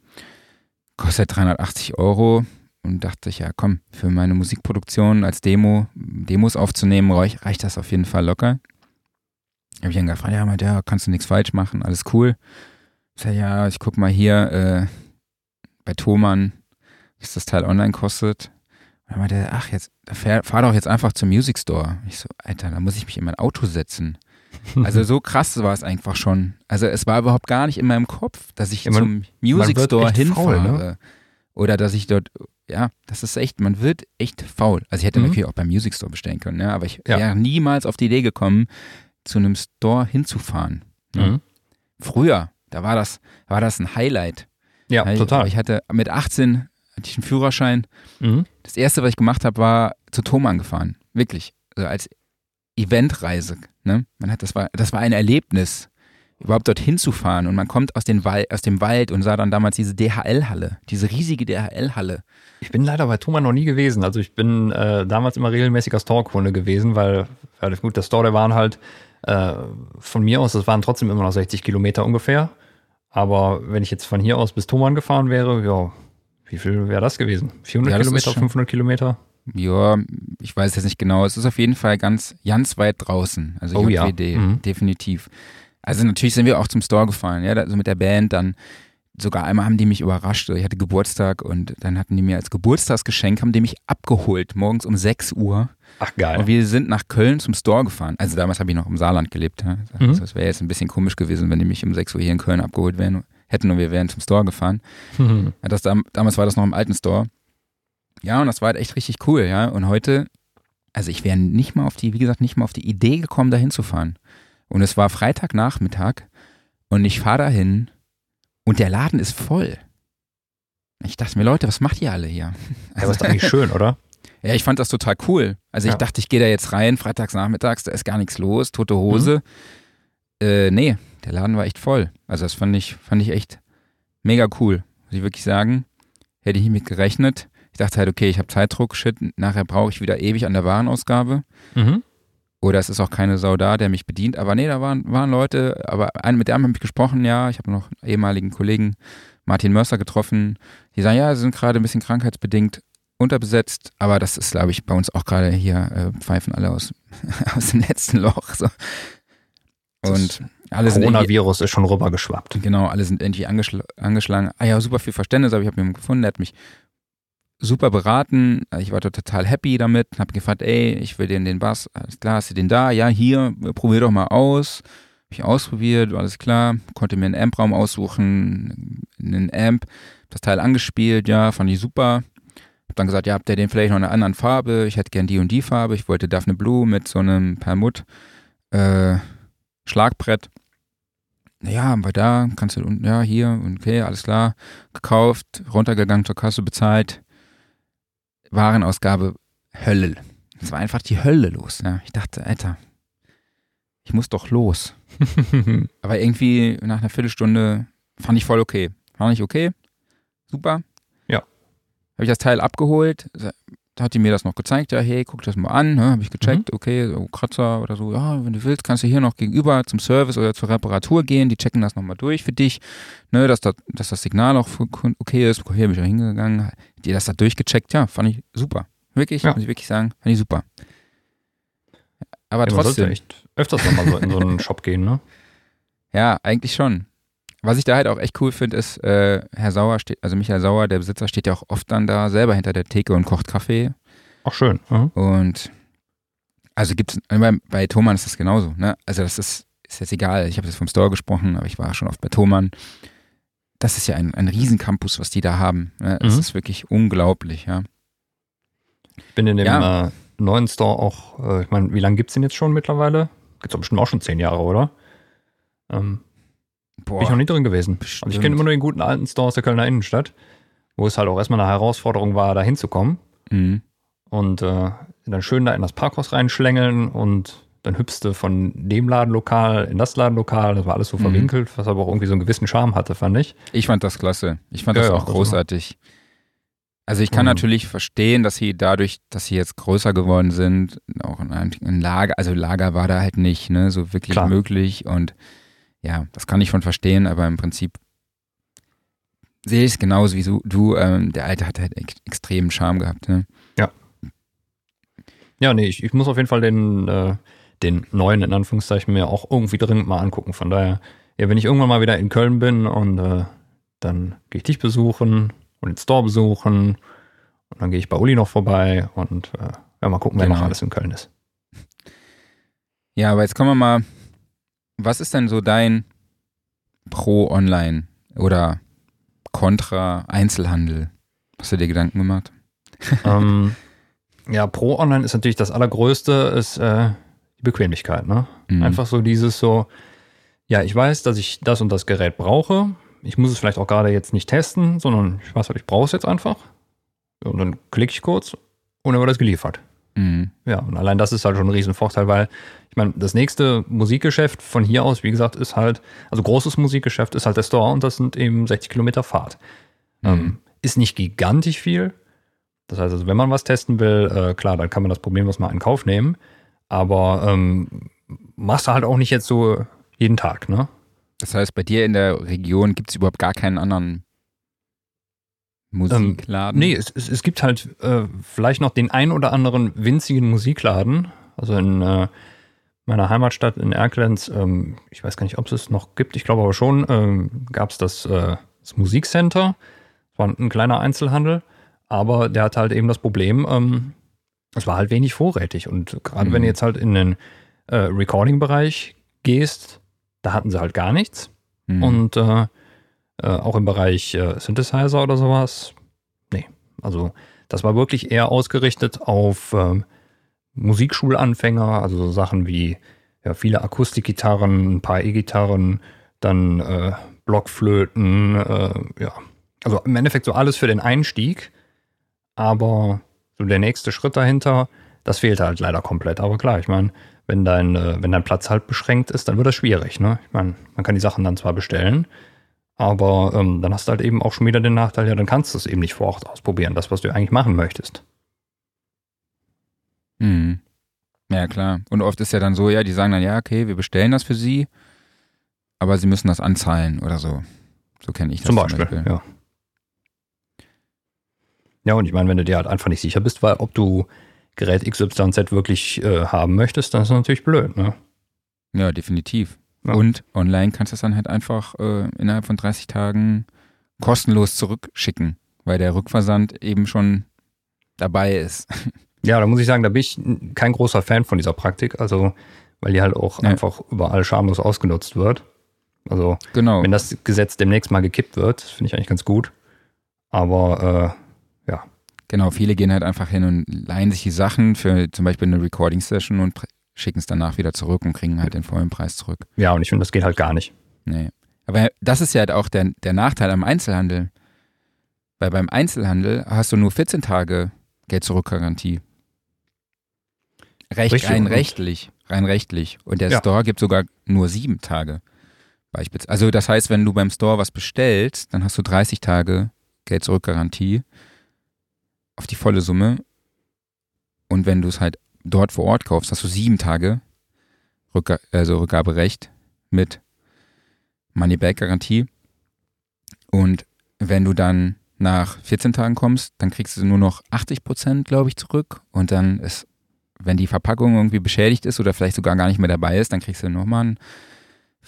Kostet 380 Euro. Und dachte ich, ja komm, für meine Musikproduktion als Demo, Demos aufzunehmen, reicht das auf jeden Fall locker. Habe ich ihn gefragt, ja, meinte, ja, kannst du nichts falsch machen, alles cool. Ich sag, ja, ich guck mal hier äh, bei Thomann, was das Teil online kostet. Und er meinte, ach, jetzt fahr, fahr doch jetzt einfach zum Music Store. Ich so, Alter, da muss ich mich in mein Auto setzen. Also so krass war es einfach schon. Also es war überhaupt gar nicht in meinem Kopf, dass ich Ja, man- zum Music Store hinfahre. faul, ne? Oder dass ich dort, ja, das ist echt, man wird echt faul. Also ich hätte Mhm. natürlich auch beim Music Store bestellen können, ne? aber ich Ja. wäre niemals auf die Idee gekommen, zu einem Store hinzufahren. Ne? Mhm. Früher, da war das, war das ein Highlight. Ja, Ich- total. Ich hatte mit 18 hatte ich einen Führerschein. Mhm. Das erste, was ich gemacht habe, war zu Thomann gefahren. Wirklich. Also als Eventreise. Ne? Man hat, das, war, das war ein Erlebnis, überhaupt dorthin zu fahren. Und man kommt aus, den Wal aus dem Wald und sah dann damals diese DHL-Halle, diese riesige DHL-Halle. Ich bin leider bei Thomann noch nie gewesen. Also ich bin äh, damals immer regelmäßiger Store-Kunde gewesen, weil, weil gut, der Store, der waren halt äh, von mir aus, das waren trotzdem immer noch 60 Kilometer ungefähr. Aber wenn ich jetzt von hier aus bis Thomann gefahren wäre, ja, wie viel wäre das gewesen? 400 Ja, das Kilometer, schon- 500 Kilometer? Ja, ich weiß jetzt nicht genau. Es ist auf jeden Fall ganz, ganz weit draußen. Also Oh ja. JWD, Mhm. definitiv. Also natürlich sind wir auch zum Store gefahren, ja, also mit der Band dann. Sogar einmal haben die mich überrascht. Ich hatte Geburtstag und dann hatten die mir als Geburtstagsgeschenk, haben die mich abgeholt, morgens um 6 Uhr. Ach geil. Und wir sind nach Köln zum Store gefahren. Also damals habe ich noch im Saarland gelebt. Ja. Mhm. Also das wäre jetzt ein bisschen komisch gewesen, wenn die mich um 6 Uhr hier in Köln abgeholt wären, hätten und wir wären zum Store gefahren. Mhm. Das, dam- damals war das noch im alten Store. Ja, und das war halt echt richtig cool, ja. Und heute, also ich wäre nicht mal auf die, wie gesagt, nicht mal auf die Idee gekommen, da hinzufahren. Und es war Freitagnachmittag und ich fahre dahin und der Laden ist voll. Ich dachte mir, Leute, was macht ihr alle hier? Ja, aber ist doch eigentlich schön, oder? Ja, ich fand das total cool. Also ich Ja. dachte, ich gehe da jetzt rein, freitags nachmittags, da ist gar nichts los, tote Hose. Äh, nee, der Laden war echt voll. Also das fand ich, fand ich echt mega cool, muss ich wirklich sagen. Hätte ich nicht mit gerechnet. Ich dachte halt, okay, ich habe Zeitdruck, shit, nachher brauche ich wieder ewig an der Warenausgabe. Mhm. Oder es ist auch keine Sau da, der mich bedient. Aber nee, da waren, waren Leute, aber ein, mit einem habe ich gesprochen, ja. Ich habe noch einen ehemaligen Kollegen, Martin Mörser, getroffen. Die sagen, ja, sie sind gerade ein bisschen krankheitsbedingt unterbesetzt, aber das ist, glaube ich, bei uns auch gerade hier, äh, pfeifen alle aus, aus dem letzten Loch. So. Und alle Coronavirus ist schon rübergeschwappt. genau, alle sind irgendwie angeschl angeschlagen. Ah ja, super viel Verständnis, aber ich habe jemanden gefunden, der hat mich super beraten. Ich war total happy damit. Habe gefragt, ey, ich will den den Bass. Alles klar, hast du den da? Ja, hier, probier doch mal aus. Hab ich ausprobiert, war alles klar. Konnte mir einen Ampraum aussuchen, einen Amp. Das Teil angespielt, ja, fand ich super. Hab dann gesagt, ja, habt ihr den vielleicht noch in einer anderen Farbe? Ich hätte gern die und die Farbe. Ich wollte Daphne Blue mit so einem Permut äh, Schlagbrett. Ja, haben wir da, kannst du, ja, hier, okay, alles klar. Gekauft, runtergegangen zur Kasse, bezahlt. Warenausgabe Hölle. Es war einfach die Hölle los. Ja. Ich dachte, Alter, ich muss doch los. Aber irgendwie nach einer Viertelstunde fand ich voll okay. Fand ich okay. Super. Ja. Habe ich das Teil abgeholt. Da hat die mir das noch gezeigt. Ja, hey, guck das mal an. Ne? Habe ich gecheckt. Okay, so Kratzer oder so. Ja, wenn du willst, kannst du hier noch gegenüber zum Service oder zur Reparatur gehen. Die checken das nochmal durch für dich. Ne, dass, das, dass das Signal auch okay ist. Hier bin ich auch hingegangen. Die das da durchgecheckt. Ja, fand ich super. Wirklich, Ja. muss ich wirklich sagen. Fand ich super. Aber Ja, man sollte trotzdem. echt öfters nochmal so in so einen Shop gehen, ne? Ja, eigentlich schon. Was ich da halt auch echt cool finde, ist, äh, Herr Sauer steht, also Michael Sauer, der Besitzer, steht ja auch oft dann da selber hinter der Theke und kocht Kaffee. Auch schön. Mhm. Und also gibt's, bei, bei Thomann ist das genauso, ne? Also das ist, ist jetzt egal, ich habe jetzt vom Store gesprochen, aber ich war schon oft bei Thomann. Das ist ja ein, ein Riesencampus, was die da haben. Ne? Es Mhm. ist wirklich unglaublich, ja. Ich bin in dem Ja. äh, neuen Store auch, äh, ich meine, wie lange gibt es den jetzt schon mittlerweile? Gibt es bestimmt auch schon zehn Jahre, oder? Ähm, Boah, bin ich noch nie drin gewesen. bestimmt. Also ich kenne immer nur den guten alten Store aus der Kölner Innenstadt, wo es halt auch erstmal eine Herausforderung war, da hinzukommen. Mhm. Und äh, dann schön da in das Parkhaus reinschlängeln und dann hüpfste von dem Ladenlokal in das Ladenlokal. Das war alles so Mhm. verwinkelt, was aber auch irgendwie so einen gewissen Charme hatte, fand ich. Ich fand das klasse. Ich fand Ja, das ja, auch großartig. Also ich kann Mhm. natürlich verstehen, dass sie dadurch, dass sie jetzt größer geworden sind, auch in einem ein Lager, also Lager war da halt nicht, ne, so wirklich Klar. möglich und ja, das kann ich schon verstehen, aber im Prinzip sehe ich es genauso wie du, du ähm, der Alte hat halt ex extremen Charme gehabt, ne? Ja, nee, ich, ich muss auf jeden Fall den, äh, den neuen, in Anführungszeichen, mir auch irgendwie dringend mal angucken. Von daher, ja, wenn ich irgendwann mal wieder in Köln bin und äh, dann gehe ich dich besuchen und den Store besuchen Und dann gehe ich bei Uli noch vorbei und äh, ja, mal gucken, wer Genau. noch alles in Köln ist. Ja, aber jetzt kommen wir mal. Was ist denn so dein Pro Online oder Contra Einzelhandel? Hast du dir Gedanken gemacht? ähm, ja, Pro Online ist natürlich das Allergrößte, ist äh, die Bequemlichkeit. Ne? Mhm. Einfach so dieses so, ja, ich weiß, dass ich das und das Gerät brauche. Ich muss es vielleicht auch gerade jetzt nicht testen, sondern ich weiß halt, ich brauche es jetzt einfach. Und dann klicke ich kurz und dann wird das geliefert. Mhm. Ja, und allein das ist halt schon ein Riesenvorteil, weil ich meine, das nächste Musikgeschäft von hier aus, wie gesagt, ist halt, also großes Musikgeschäft ist halt der Store und das sind eben 60 Kilometer Fahrt. Ähm, ist nicht gigantisch viel. Das heißt also, wenn man was testen will, äh, klar, dann kann man das problemlos mal in Kauf nehmen. Aber ähm, machst du halt auch nicht jetzt so jeden Tag, ne? Das heißt, bei dir in der Region gibt es überhaupt gar keinen anderen Musikladen? Nee, es, es, es gibt halt äh, vielleicht noch den ein oder anderen winzigen Musikladen. Also in äh, meiner Heimatstadt in Erkelenz, ähm, ich weiß gar nicht, ob es es noch gibt, ich glaube aber schon, ähm, gab es das, äh, das Musikcenter. Das war ein kleiner Einzelhandel, aber der hatte halt eben das Problem, ähm, es war halt wenig vorrätig. Und gerade wenn Mhm. du jetzt halt in den äh, Recording-Bereich gehst, da hatten sie halt gar nichts. Mhm. Und äh, äh, auch im Bereich äh, Synthesizer oder sowas, nee. Also das war wirklich eher ausgerichtet auf ähm, Musikschulanfänger, also so Sachen wie ja, viele Akustikgitarren, ein paar E-Gitarren, dann äh, Blockflöten, äh, ja. Also im Endeffekt so alles für den Einstieg, aber so der nächste Schritt dahinter, das fehlt halt leider komplett. Aber klar, ich meine, wenn dein, äh, wenn dein Platz halt beschränkt ist, dann wird das schwierig. Ne? Ich meine, man kann die Sachen dann zwar bestellen, aber ähm, dann hast du halt eben auch schon wieder den Nachteil, ja, dann kannst du es eben nicht vor Ort ausprobieren, das, was du eigentlich machen möchtest. Mhm. Ja, klar. Und oft ist ja dann so, ja, die sagen dann, ja, okay, wir bestellen das für sie, aber sie müssen das anzahlen oder so. So kenne ich das Zum Beispiel, ja. Ja, und ich meine, wenn du dir halt einfach nicht sicher bist, weil ob du Gerät XYZ wirklich äh, haben möchtest, dann ist das natürlich blöd, ne? Ja, definitiv. Ja. Und online kannst du es dann halt einfach äh, innerhalb von 30 Tagen kostenlos zurückschicken, weil der Rückversand eben schon dabei ist. Ja, da muss ich sagen, da bin ich kein großer Fan von dieser Praktik, also weil die halt auch Ja. einfach überall schamlos ausgenutzt wird. Also Genau. wenn das Gesetz demnächst mal gekippt wird, finde ich eigentlich ganz gut. Aber äh, Genau, viele gehen halt einfach hin und leihen sich die Sachen für zum Beispiel eine Recording-Session und schicken es danach wieder zurück und kriegen halt den vollen Preis zurück. ja, und ich finde, das geht halt gar nicht. Nee. Aber das ist ja halt auch der, der Nachteil am Einzelhandel. Weil beim Einzelhandel hast du nur 14 Tage Geld-Zurück-Garantie. Recht, Richtig, rein und- rechtlich. Rein rechtlich. Und der Ja. Store gibt sogar nur sieben Tage. Also das heißt, wenn du beim Store was bestellst, dann hast du 30 Tage Geld-Zurück-Garantie auf die volle Summe. Und wenn du es halt dort vor Ort kaufst, hast du sieben Tage Rückga also Rückgaberecht mit Money-Back-Garantie. Und wenn du dann nach 14 Tagen kommst, dann kriegst du nur noch 80 Prozent, glaube ich, zurück. Und dann ist, wenn die Verpackung irgendwie beschädigt ist oder vielleicht sogar gar nicht mehr dabei ist, dann kriegst du nochmal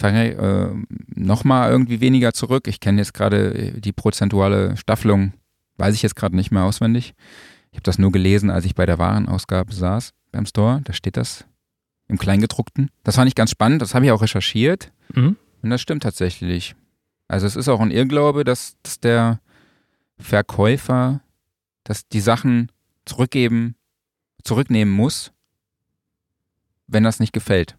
äh, nochmal irgendwie weniger zurück. Ich kenne jetzt gerade die prozentuale Staffelung, weiß ich jetzt gerade nicht mehr auswendig. Ich habe das nur gelesen, als ich bei der Warenausgabe saß beim Store. Da steht das im Kleingedruckten. Das fand ich ganz spannend, das habe ich auch recherchiert. Mhm. Und das stimmt tatsächlich. Also es ist auch ein Irrglaube, dass, dass der Verkäufer dass die Sachen zurückgeben, zurücknehmen muss, wenn das nicht gefällt.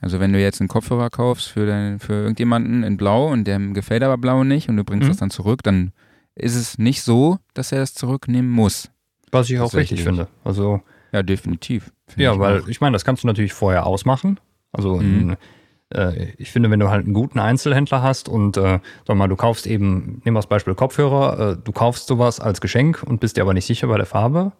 Also wenn du jetzt einen Kopfhörer kaufst für, dein, für irgendjemanden in Blau und dem gefällt aber Blau nicht und du bringst Mhm. das dann zurück, dann ist es nicht so, dass er das zurücknehmen muss. Was ich auch richtig finde. Also Ja, definitiv. Ja, ich weil auch. ich meine, das kannst du natürlich vorher ausmachen. Also Mhm. ein, äh, ich finde, wenn du halt einen guten Einzelhändler hast und äh, sag mal, du kaufst eben, nehmen wir das Beispiel Kopfhörer, äh, du kaufst sowas als Geschenk und bist dir aber nicht sicher bei der Farbe,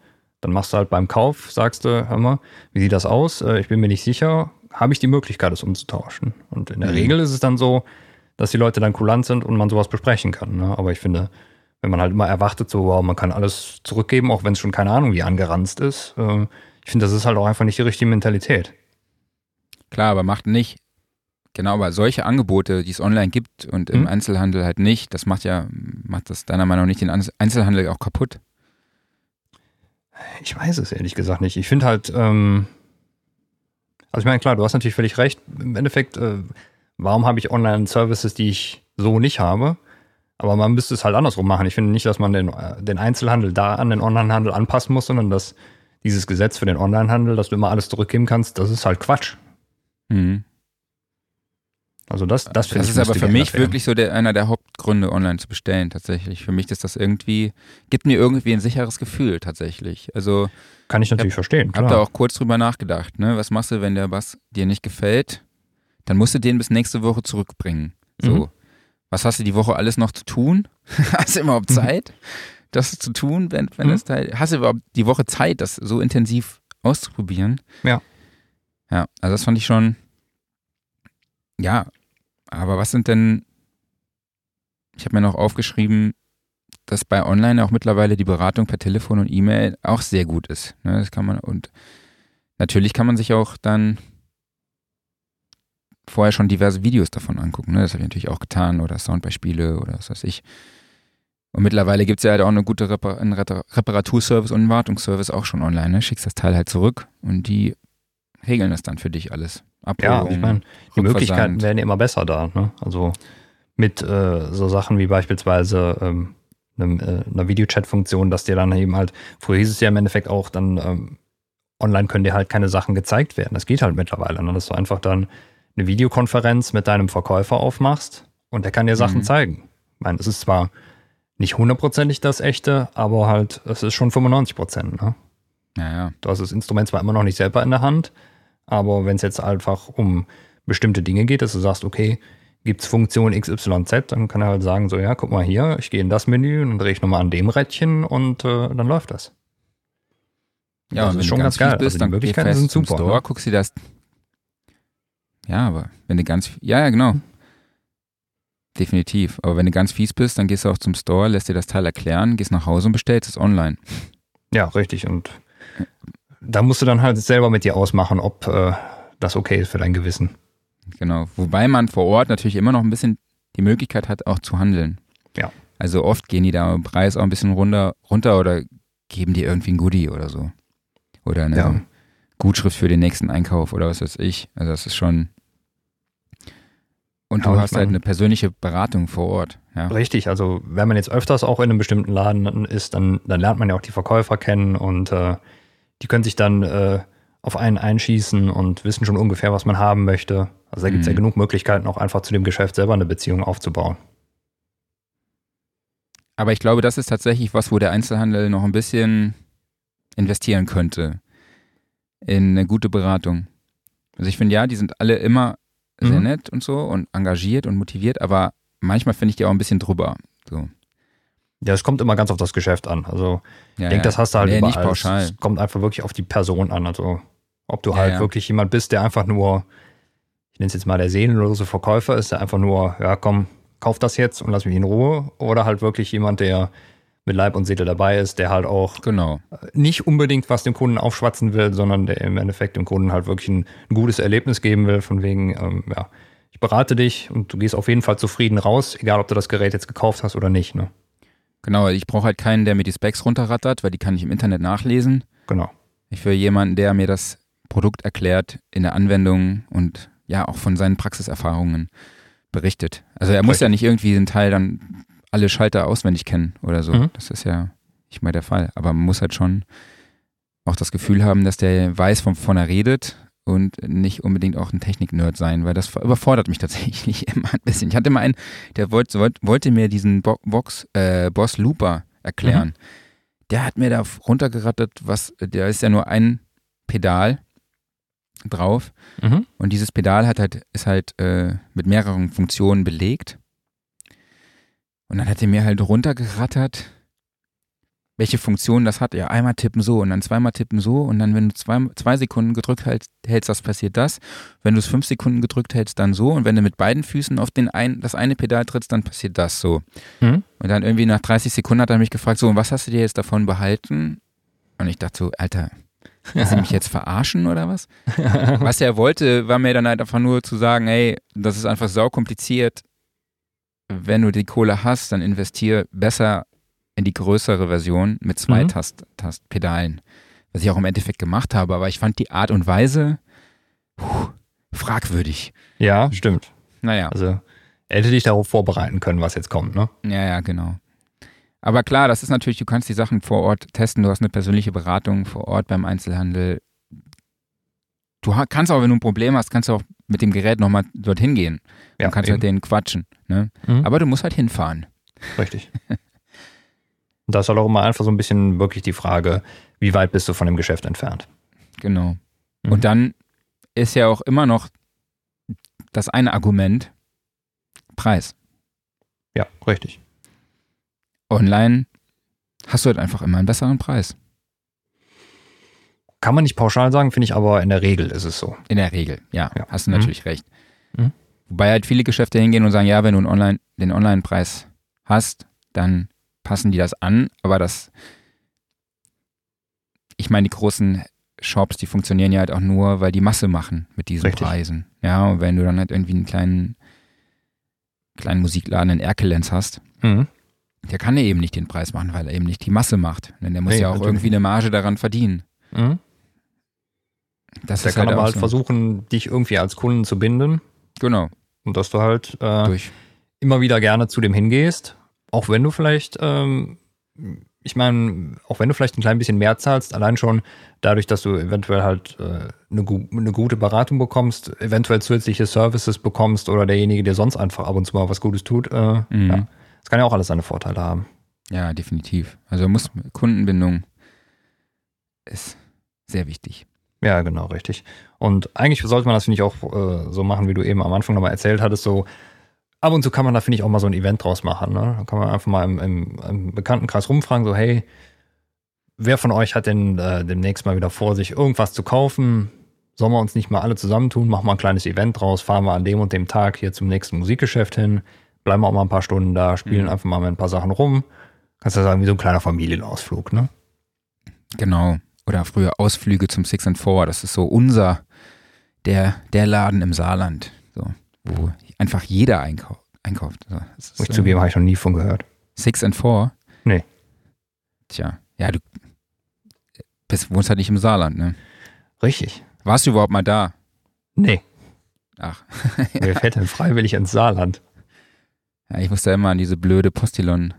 dann machst du halt beim Kauf, sagst du, hör mal, wie sieht das aus? Äh, ich bin mir nicht sicher, habe ich die Möglichkeit, es umzutauschen? Und in der Mhm. Regel ist es dann so, dass die Leute dann kulant sind und man sowas besprechen kann. Ne? Aber ich finde, wenn man halt immer erwartet, so, wow, man kann alles zurückgeben, auch wenn es schon keine Ahnung wie angeranzt ist, äh, ich finde, das ist halt auch einfach nicht die richtige Mentalität. Klar, aber macht nicht. Genau, aber solche Angebote, die es online gibt und im Mhm. Einzelhandel halt nicht, das macht ja, macht das deiner Meinung nach nicht den Einzelhandel auch kaputt. Ich weiß es ehrlich gesagt nicht. Ich finde halt, ähm, also ich meine, klar, du hast natürlich völlig recht. Im Endeffekt, äh, warum habe ich Online-Services, die ich so nicht habe? Aber man müsste es halt andersrum machen. Ich finde nicht, dass man den, äh, den Einzelhandel da an den Onlinehandel anpassen muss, sondern dass dieses Gesetz für den Onlinehandel, dass du immer alles zurückgeben kannst, das ist halt Quatsch. Mhm. Also das, das Das ich ist aber für mich werden. wirklich so der, einer der Hauptgründe, online zu bestellen, tatsächlich. Für mich ist das irgendwie, gibt mir irgendwie ein sicheres Gefühl, tatsächlich. Also, Kann ich natürlich verstehen. hab da Klar. auch kurz drüber nachgedacht, ne? Was machst du, wenn der Bass dir nicht gefällt? Dann musst du den bis nächste Woche zurückbringen. So. Mhm. Was hast du die Woche alles noch zu tun? hast du überhaupt Zeit, das zu tun, wenn, wenn Mhm. das Teil, hast du überhaupt die Woche Zeit, das so intensiv auszuprobieren? Ja. Ja, also das fand ich schon, ja, aber was sind denn, ich habe mir noch aufgeschrieben, dass bei Online auch mittlerweile die Beratung per Telefon und E-Mail auch sehr gut ist. Ne? Das kann man, und natürlich kann man sich auch dann vorher schon diverse Videos davon angucken. Ne? Das habe ich natürlich auch getan oder Soundbeispiele oder was weiß ich. Und mittlerweile gibt es ja halt auch eine gute Repar einen Repar- Reparaturservice und einen Wartungsservice auch schon online. Ne? Schickst das Teil halt zurück und die regeln das dann für dich alles. Ja, Abholung, ich meine, die. Möglichkeiten werden immer besser da. Ne? Also mit äh, so Sachen wie beispielsweise ähm, einem, äh, einer Videochat-Funktion, dass dir dann eben halt, früher hieß es ja im Endeffekt auch, dann ähm, online können dir halt keine Sachen gezeigt werden. Das geht halt mittlerweile, ne? dass du einfach dann eine Videokonferenz mit deinem Verkäufer aufmachst und der kann dir Sachen Mhm. zeigen. Ich meine, es ist zwar nicht hundertprozentig das echte, aber halt, es ist schon 95 Prozent. Ne? Ja, ja. Du hast das Instrument zwar immer noch nicht selber in der Hand, aber wenn es jetzt einfach um bestimmte Dinge geht, dass du sagst, okay, gibt es Funktion XYZ, dann kann er halt sagen, so, ja, guck mal hier, ich gehe in das Menü und dann drehe ich nochmal an dem Rädchen und äh, dann läuft das. Ja, Das ist schon ganz geil. bist, Also die Möglichkeiten sind super, Store, ne? guckst dir das. Ja, aber wenn du ganz, ja, ja, genau. Definitiv. Aber wenn du ganz fies bist, dann gehst du auch zum Store, lässt dir das Teil erklären, gehst nach Hause und bestellst es online. Ja, richtig. Und da musst du dann halt selber mit dir ausmachen, ob äh, das okay ist für dein Gewissen. Genau. Wobei man vor Ort natürlich immer noch ein bisschen die Möglichkeit hat, auch zu handeln. Ja. Also oft gehen die da im Preis auch ein bisschen runter, runter oder geben dir irgendwie ein Goodie oder so. Oder eine Ja. Gutschrift für den nächsten Einkauf oder was weiß ich. Also das ist schon. Und Ja, du hast halt eine persönliche Beratung vor Ort. Ja. Richtig, also wenn man jetzt öfters auch in einem bestimmten Laden ist, dann, dann lernt man ja auch die Verkäufer kennen und äh, die können sich dann äh, auf einen einschießen und wissen schon ungefähr, was man haben möchte. Also da gibt es ja Mhm. genug Möglichkeiten, auch einfach zu dem Geschäft selber eine Beziehung aufzubauen. Aber ich glaube, das ist tatsächlich was, wo der Einzelhandel noch ein bisschen investieren könnte. In eine gute Beratung. Also ich finde ja, die sind alle immer sehr Mhm. nett und so und engagiert und motiviert, aber manchmal finde ich die auch ein bisschen drüber. So. Ja, es kommt immer ganz auf das Geschäft an. Also Ja, ich denke, das hast du halt nee, überall. nicht pauschal. Es kommt einfach wirklich auf die Person an. Also ob du Ja, halt ja. wirklich jemand bist, der einfach nur, ich nenne es jetzt mal der seelenlose Verkäufer ist, der einfach nur, ja komm, kauf das jetzt und lass mich in Ruhe. Oder halt wirklich jemand, der mit Leib und Seele dabei ist, der halt auch Genau. nicht unbedingt was dem Kunden aufschwatzen will, sondern der im Endeffekt dem Kunden halt wirklich ein, ein gutes Erlebnis geben will, von wegen, ähm, ja, ich berate dich und du gehst auf jeden Fall zufrieden raus, egal ob du das Gerät jetzt gekauft hast oder nicht. Ne? Genau, ich brauche halt keinen, der mir die Specs runterrattert, weil die kann ich im Internet nachlesen. Genau. Ich will jemanden, der mir das Produkt erklärt in der Anwendung und ja auch von seinen Praxiserfahrungen berichtet. Also er muss Richtig. ja nicht irgendwie den Teil dann alle Schalter auswendig kennen oder so. Mhm. Das ist ja nicht mal der Fall. Aber man muss halt schon auch das Gefühl haben, dass der weiß, wovon er redet und nicht unbedingt auch ein Technik-Nerd sein, weil das überfordert mich tatsächlich immer ein bisschen. Ich hatte mal einen, der wollte, wollte, wollte mir diesen Bo Box, äh, Boss Looper erklären. Der hat mir da runtergerattert, was, der ist ja nur ein Pedal drauf Mhm. und dieses Pedal hat halt, ist halt äh, mit mehreren Funktionen belegt. Und dann hat er mir halt runtergerattert, welche Funktionen das hat. Ja, einmal tippen so und dann zweimal tippen so und dann, wenn du zwei, zwei Sekunden gedrückt hältst, hältst, das passiert das. Wenn du es fünf Sekunden gedrückt hältst, dann so. Und wenn du mit beiden Füßen auf den ein, das eine Pedal trittst, dann passiert das so. Mhm. Und dann irgendwie nach 30 Sekunden hat er mich gefragt, so, und was hast du dir jetzt davon behalten? Und ich dachte so, Alter, willst du mich jetzt verarschen oder was? was er wollte, war mir dann halt einfach nur zu sagen, hey, das ist einfach saukompliziert. Wenn du die Kohle hast, dann investier besser in die größere Version mit zwei Mhm. Tast Tastpedalen, was ich auch im Endeffekt gemacht habe, aber ich fand die Art und Weise puh, fragwürdig. Ja, stimmt. Naja, Also hätte dich darauf vorbereiten können, was jetzt kommt, ne? ja, ja, genau. Aber klar, das ist natürlich, du kannst die Sachen vor Ort testen, du hast eine persönliche Beratung vor Ort beim Einzelhandel. Du kannst auch, wenn du ein Problem hast, kannst du auch mit dem Gerät nochmal dorthin gehen. Ja, und kannst eben. mit denen quatschen. Ne? Mhm. Aber du musst halt hinfahren. Richtig. Und da ist halt auch immer einfach so ein bisschen wirklich die Frage, wie weit bist du von dem Geschäft entfernt? Genau. Mhm. Und dann ist ja auch immer noch das eine Argument Preis. Ja, richtig. Online hast du halt einfach immer einen besseren Preis. Kann man nicht pauschal sagen, finde ich, aber in der Regel ist es so. In der Regel, ja, Ja. hast du Mhm. natürlich recht. Mhm. Wobei halt viele Geschäfte hingehen und sagen, ja, wenn du Online, den Online-Preis hast, dann passen die das an, aber das, ich meine, die großen Shops, die funktionieren ja halt auch nur, weil die Masse machen mit diesen Richtig. Preisen. Ja, und wenn du dann halt irgendwie einen kleinen, kleinen Musikladen in Erkelenz hast, Mhm. der kann ja eben nicht den Preis machen, weil er eben nicht die Masse macht. Denn der muss Nee, ja auch natürlich irgendwie eine Marge daran verdienen. Mhm. Das Der ist kann halt aber auch halt so. versuchen, dich irgendwie als Kunden zu binden Genau, und dass du halt äh, immer wieder gerne zu dem hingehst, auch wenn du vielleicht, ähm, ich meine, auch wenn du vielleicht ein klein bisschen mehr zahlst, allein schon dadurch, dass du eventuell halt äh, eine, gu eine gute Beratung bekommst, eventuell zusätzliche Services bekommst oder derjenige, der sonst einfach ab und zu mal was Gutes tut, äh, Mhm. ja, das kann ja auch alles seine Vorteile haben. Ja, definitiv. Also muss Kundenbindung ist sehr wichtig. Ja, genau, richtig. Und eigentlich sollte man das, finde ich, auch äh, so machen, wie du eben am Anfang nochmal erzählt hattest, so ab und zu kann man da, finde ich, auch mal so ein Event draus machen. Ne? Da kann man einfach mal im, im, im Bekanntenkreis rumfragen, so, hey, wer von euch hat denn äh, demnächst mal wieder vor, sich irgendwas zu kaufen? Sollen wir uns nicht mal alle zusammentun? Machen wir ein kleines Event draus, fahren wir an dem und dem Tag hier zum nächsten Musikgeschäft hin, bleiben wir auch mal ein paar Stunden da, spielen Mhm. einfach mal mit ein paar Sachen rum. Kannst du sagen, wie so ein kleiner Familienausflug, ne? Genau. Oder früher Ausflüge zum Six and Four. Das ist so unser, der, der Laden im Saarland. So, wo einfach jeder einkau einkauft. So, ist, ich äh, zugeben, habe ich noch nie von gehört. Six and Four? Nee. Tja, ja, du bist, wohnst halt nicht im Saarland, ne? Richtig. Warst du überhaupt mal da? Nee. Ach, Wer fährt denn freiwillig ins Saarland? ja, ich muss da immer an diese blöde Postillon,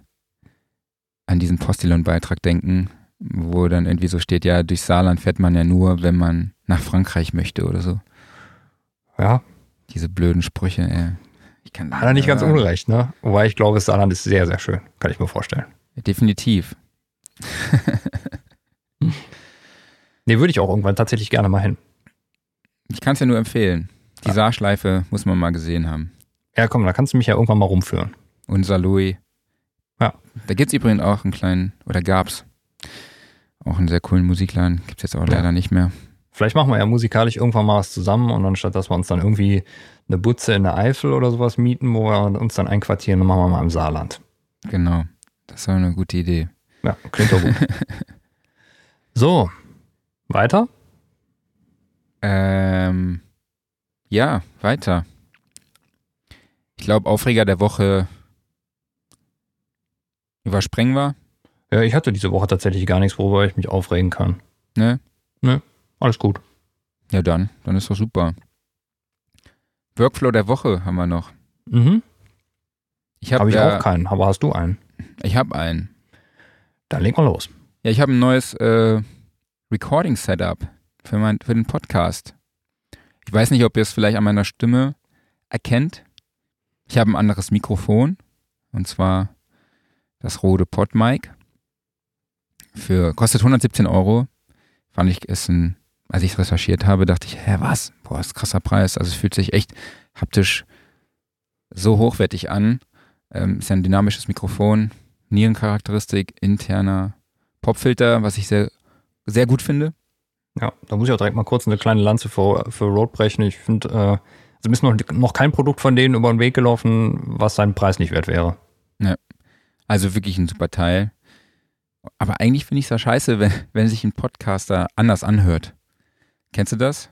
an diesen Postillon-Beitrag denken, wo dann irgendwie so steht, ja, durch Saarland fährt man ja nur, wenn man nach Frankreich möchte oder so. Ja, Diese blöden Sprüche, ey. Ich kann hat er nicht ganz unrecht, ne? Wobei ich glaube, Saarland ist sehr, sehr schön. Kann ich mir vorstellen. Definitiv. Nee, würde ich auch irgendwann tatsächlich gerne mal hin. Ich kann es ja nur empfehlen. Die Ja. Saarschleife muss man mal gesehen haben. Ja, komm, da kannst du mich ja irgendwann mal rumführen. Und Saloy. Ja. Da gibt es übrigens auch einen kleinen, oder gab's auch einen sehr coolen Musikladen. Gibt es jetzt auch Ja. leider nicht mehr. Vielleicht machen wir ja musikalisch irgendwann mal was zusammen und anstatt, dass wir uns dann irgendwie eine Butze in der Eifel oder sowas mieten, wo wir uns dann einquartieren, dann machen wir mal im Saarland. Genau. Das auch eine gute Idee. Ja, klingt doch gut. so, weiter? Ähm, ja, weiter. Ich glaube, Aufreger der Woche übersprengen wir. Ja, ich hatte diese Woche tatsächlich gar nichts, worüber ich mich aufregen kann. Ne? Alles gut. Ja, dann. Dann ist doch super. Workflow der Woche haben wir noch. Mhm. Ich habe Habe ich ja, auch keinen, aber hast du einen? Ich habe einen. Dann leg mal los. Ja, ich habe ein neues äh, Recording-Setup für, mein, für den Podcast. Ich weiß nicht, ob ihr es vielleicht an meiner Stimme erkennt. Ich habe ein anderes Mikrofon und zwar das Rode PodMic. Für kostet 117 Euro. Fand ich ist ein, als ich es recherchiert habe, dachte ich, hä, was? Boah, ist ein krasser Preis. Also es fühlt sich echt haptisch so hochwertig an. Ähm, ist ja ein dynamisches Mikrofon, Nierencharakteristik, interner Popfilter, was ich sehr, sehr gut finde. Ja, da muss ich auch direkt mal kurz eine kleine Lanze für, für Rode brechen. Ich finde, äh, also mir ist noch, noch kein Produkt von denen über den Weg gelaufen, was seinen Preis nicht wert wäre. Also wirklich ein super Teil. Aber eigentlich finde ich es ja scheiße, wenn, wenn sich ein Podcaster anders anhört. Kennst du das?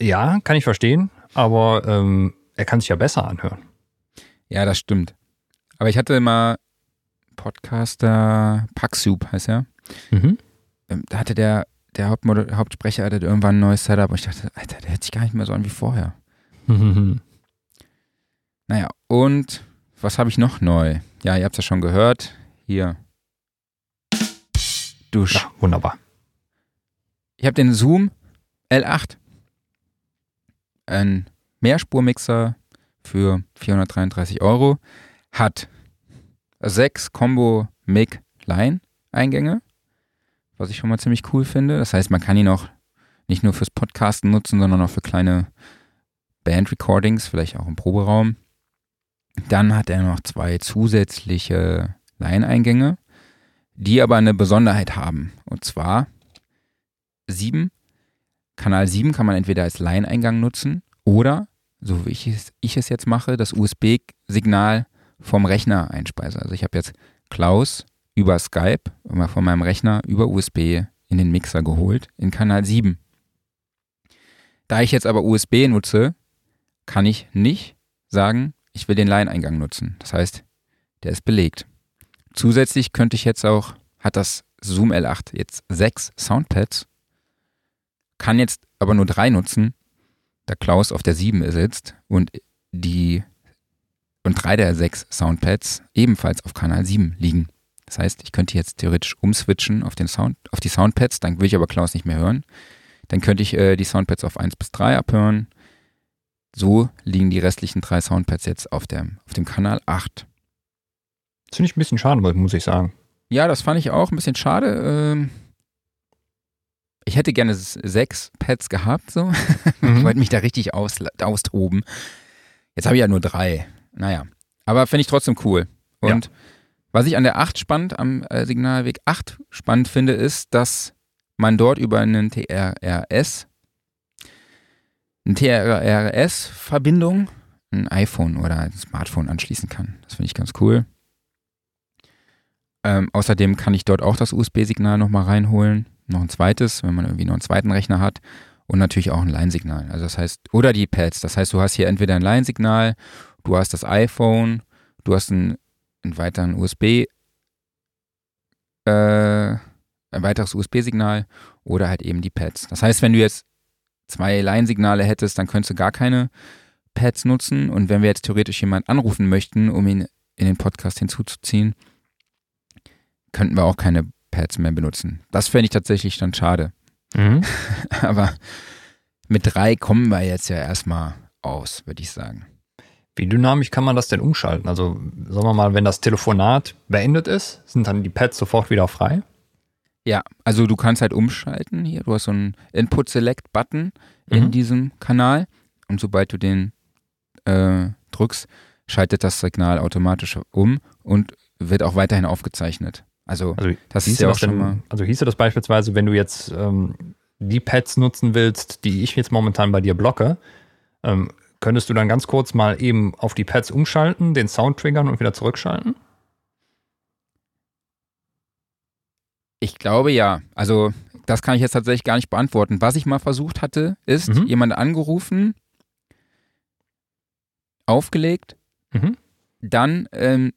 Ja, kann ich verstehen, aber ähm, er kann sich ja besser anhören. Ja, das stimmt. Aber ich hatte mal Podcaster Paxsoup heißt er. Mhm. Ähm, Da hatte der, der Hauptmoder Hauptsprecher hatte irgendwann ein neues Setup und ich dachte, Alter, der hört sich gar nicht mehr so an wie vorher. Naja, und was habe ich noch neu? Ja, ihr habt es ja schon gehört. Hier. Dusch. Ja, wunderbar. Ich habe den Zoom L8. Ein Mehrspurmixer für 433 Euro. Hat sechs Combo Mic Line Eingänge, was ich schon mal ziemlich cool finde. Das heißt, man kann ihn auch nicht nur fürs Podcasten nutzen, sondern auch für kleine Band-Recordings, vielleicht auch im Proberaum. Dann hat er noch zwei zusätzliche Line-Eingänge, die aber eine Besonderheit haben. Und zwar 7. Kanal 7 kann man entweder als Line-Eingang nutzen oder, so wie ich es, ich es jetzt mache, das USB-Signal vom Rechner einspeise. Also ich habe jetzt Klaus über Skype immer von meinem Rechner über USB in den Mixer geholt, in Kanal 7. Da ich jetzt aber USB nutze, kann ich nicht sagen, ich will den Line-Eingang nutzen. Das heißt, der ist belegt. Zusätzlich könnte ich jetzt auch, hat das Zoom L8 jetzt sechs Soundpads, kann jetzt aber nur drei nutzen, da Klaus auf der 7 sitzt und die und drei der sechs Soundpads ebenfalls auf Kanal 7 liegen. Das heißt, ich könnte jetzt theoretisch umswitchen auf den Sound, auf die Soundpads, dann will ich aber Klaus nicht mehr hören. Dann könnte ich äh, die Soundpads auf 1 bis 3 abhören. So liegen die restlichen drei Soundpads jetzt auf dem, auf dem Kanal 8. Das finde ich ein bisschen schade, muss ich sagen. Ja, das fand ich auch ein bisschen schade. Ähm, ich hätte gerne sechs Pads gehabt, so. Ich Mhm. wollte mich da richtig aus, austoben. Jetzt habe ich ja nur drei. Naja. Aber finde ich trotzdem cool. Und was ich an der 8 spannend, am äh, Signalweg 8 spannend finde, ist, dass man dort über einen TRRS, eine TRRS-Verbindung, ein iPhone oder ein Smartphone anschließen kann. Das finde ich ganz cool. Ähm, außerdem kann ich dort auch das USB-Signal nochmal reinholen. Noch ein zweites, wenn man irgendwie noch einen zweiten Rechner hat. Und natürlich auch ein Line-Signal. Also das heißt, oder die Pads. Das heißt, du hast hier entweder ein Line-Signal, du hast das iPhone, du hast einen, einen weiteren USB, äh, ein weiteres USB-Signal oder halt eben die Pads. Das heißt, wenn du jetzt zwei Line-Signale hättest, dann könntest du gar keine Pads nutzen. Und wenn wir jetzt theoretisch jemanden anrufen möchten, um ihn in den Podcast hinzuzuziehen, könnten wir auch keine Pads mehr benutzen. Das fände ich tatsächlich dann schade. Mhm. Aber mit drei kommen wir jetzt ja erstmal aus, würde ich sagen. Wie dynamisch kann man das denn umschalten? Also, sagen wir mal, wenn das Telefonat beendet ist, sind dann die Pads sofort wieder frei? Ja, also du kannst halt umschalten hier. Du hast so einen Input-Select-Button in Mhm. diesem Kanal und sobald du den äh, drückst, schaltet das Signal automatisch um und wird auch weiterhin aufgezeichnet. Also Also, das ist hieße ja auch das schon denn, mal. also hieße das beispielsweise, wenn du jetzt ähm, die Pads nutzen willst, die ich jetzt momentan bei dir blocke, ähm, könntest du dann ganz kurz mal eben auf die Pads umschalten, den Sound triggern und wieder zurückschalten? Ich glaube ja. Also das kann ich jetzt tatsächlich gar nicht beantworten. Was ich mal versucht hatte, ist Mhm. jemand angerufen, aufgelegt, Mhm. dann ähm,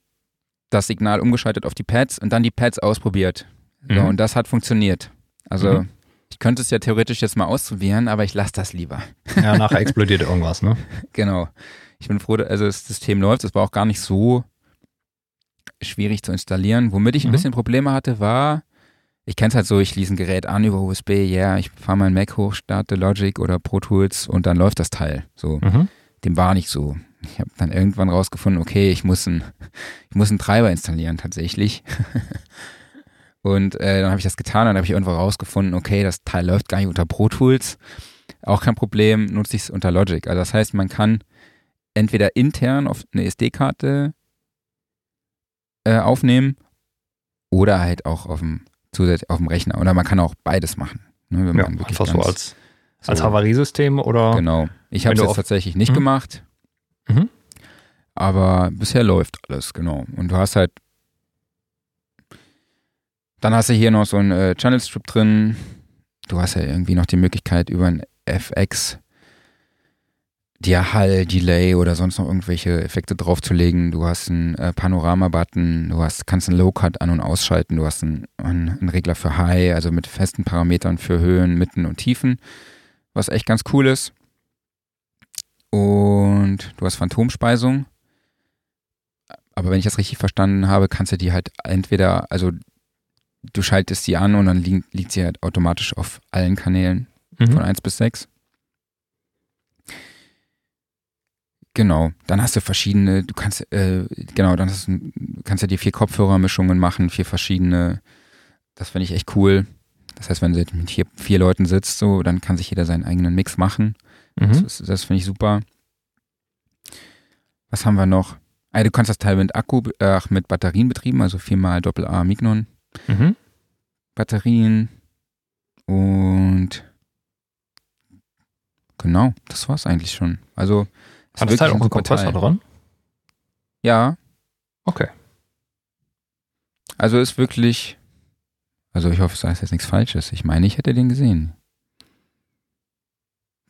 das Signal umgeschaltet auf die Pads und dann die Pads ausprobiert. So, Mhm. und das hat funktioniert. Also Mhm. ich könnte es ja theoretisch jetzt mal ausprobieren, aber ich lasse das lieber. Ja, nachher explodiert irgendwas, ne? Genau. Ich bin froh, also das System läuft. Es war auch gar nicht so schwierig zu installieren. Womit ich ein Mhm. bisschen Probleme hatte, war, ich kenne es halt so, ich schließe ein Gerät an über USB, ja, ich fahre meinen Mac hoch, starte Logic oder Pro Tools und dann läuft das Teil. So, Mhm. dem war nicht so. Ich habe dann irgendwann rausgefunden, okay, ich muss einen, ich muss einen Treiber installieren tatsächlich. und äh, dann habe ich das getan und dann habe ich irgendwo rausgefunden, okay, das Teil läuft gar nicht unter Pro Tools. Auch kein Problem, nutze ich es unter Logic. Also das heißt, man kann entweder intern auf eine SD-Karte äh, aufnehmen oder halt auch auf dem, zusätzlich auf dem Rechner. Oder man kann auch beides machen. Ne, wenn Ja, man wirklich einfach so als, als so- Havariesystem oder Genau. Ich habe es jetzt tatsächlich nicht Mhm. gemacht. Mhm. Aber bisher läuft alles, genau. Und du hast halt. Dann hast du hier noch so einen äh, Channel Strip drin. Du hast ja irgendwie noch die Möglichkeit, über ein FX dir Hall, Delay oder sonst noch irgendwelche Effekte draufzulegen. Du hast einen äh, Panorama-Button, du hast, kannst einen Low-Cut an- und ausschalten, du hast einen, einen, Regler für High, also mit festen Parametern für Höhen, Mitten und Tiefen, was echt ganz cool ist. Und du hast Phantomspeisung. Aber wenn ich das richtig verstanden habe, kannst du die halt entweder, also du schaltest sie an und dann li liegt sie halt automatisch auf allen Kanälen mhm. von 1 bis 6. Genau, dann hast du verschiedene, du kannst, äh, genau, dann hast du, kannst du dir vier Kopfhörermischungen machen, vier verschiedene. Das finde ich echt cool. Das heißt, wenn du mit vier, vier Leuten sitzt, so, dann kann sich jeder seinen eigenen Mix machen. Mhm. Das, das finde ich super. Was haben wir noch? Ah, du kannst das Teil mit Akku, äh, mit Batterien betrieben, also viermal Doppel-A Mignon. Mhm. Batterien und genau, das war es eigentlich schon. Also hat das Teil auch einen Kompressor dran? Ja. Okay. Also ist wirklich, also ich hoffe, es heißt jetzt nichts Falsches. Ich meine, ich hätte den gesehen.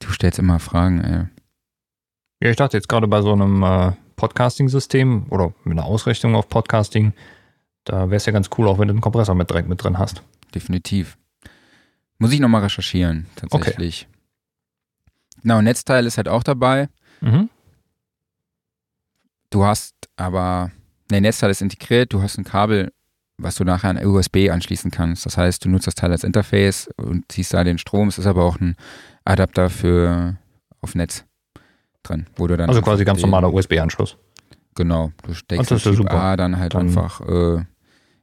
Du stellst immer Fragen, ey. Ja, ich dachte jetzt gerade bei so einem äh, Podcasting-System oder mit einer Ausrichtung auf Podcasting, da wäre es ja ganz cool, auch wenn du einen Kompressor mit direkt mit drin hast. Definitiv. Muss ich nochmal recherchieren, tatsächlich. Okay. Genau, Netzteil ist halt auch dabei. Mhm. Du hast aber, ne, Netzteil ist integriert, du hast ein Kabel, was du nachher an USB anschließen kannst. Das heißt, du nutzt das Teil als Interface und ziehst da den Strom. Es ist aber auch ein Adapter für auf Netz drin, wo du dann. Also quasi ganz normaler USB-Anschluss. Genau, du steckst das ja super. dann halt dann einfach äh,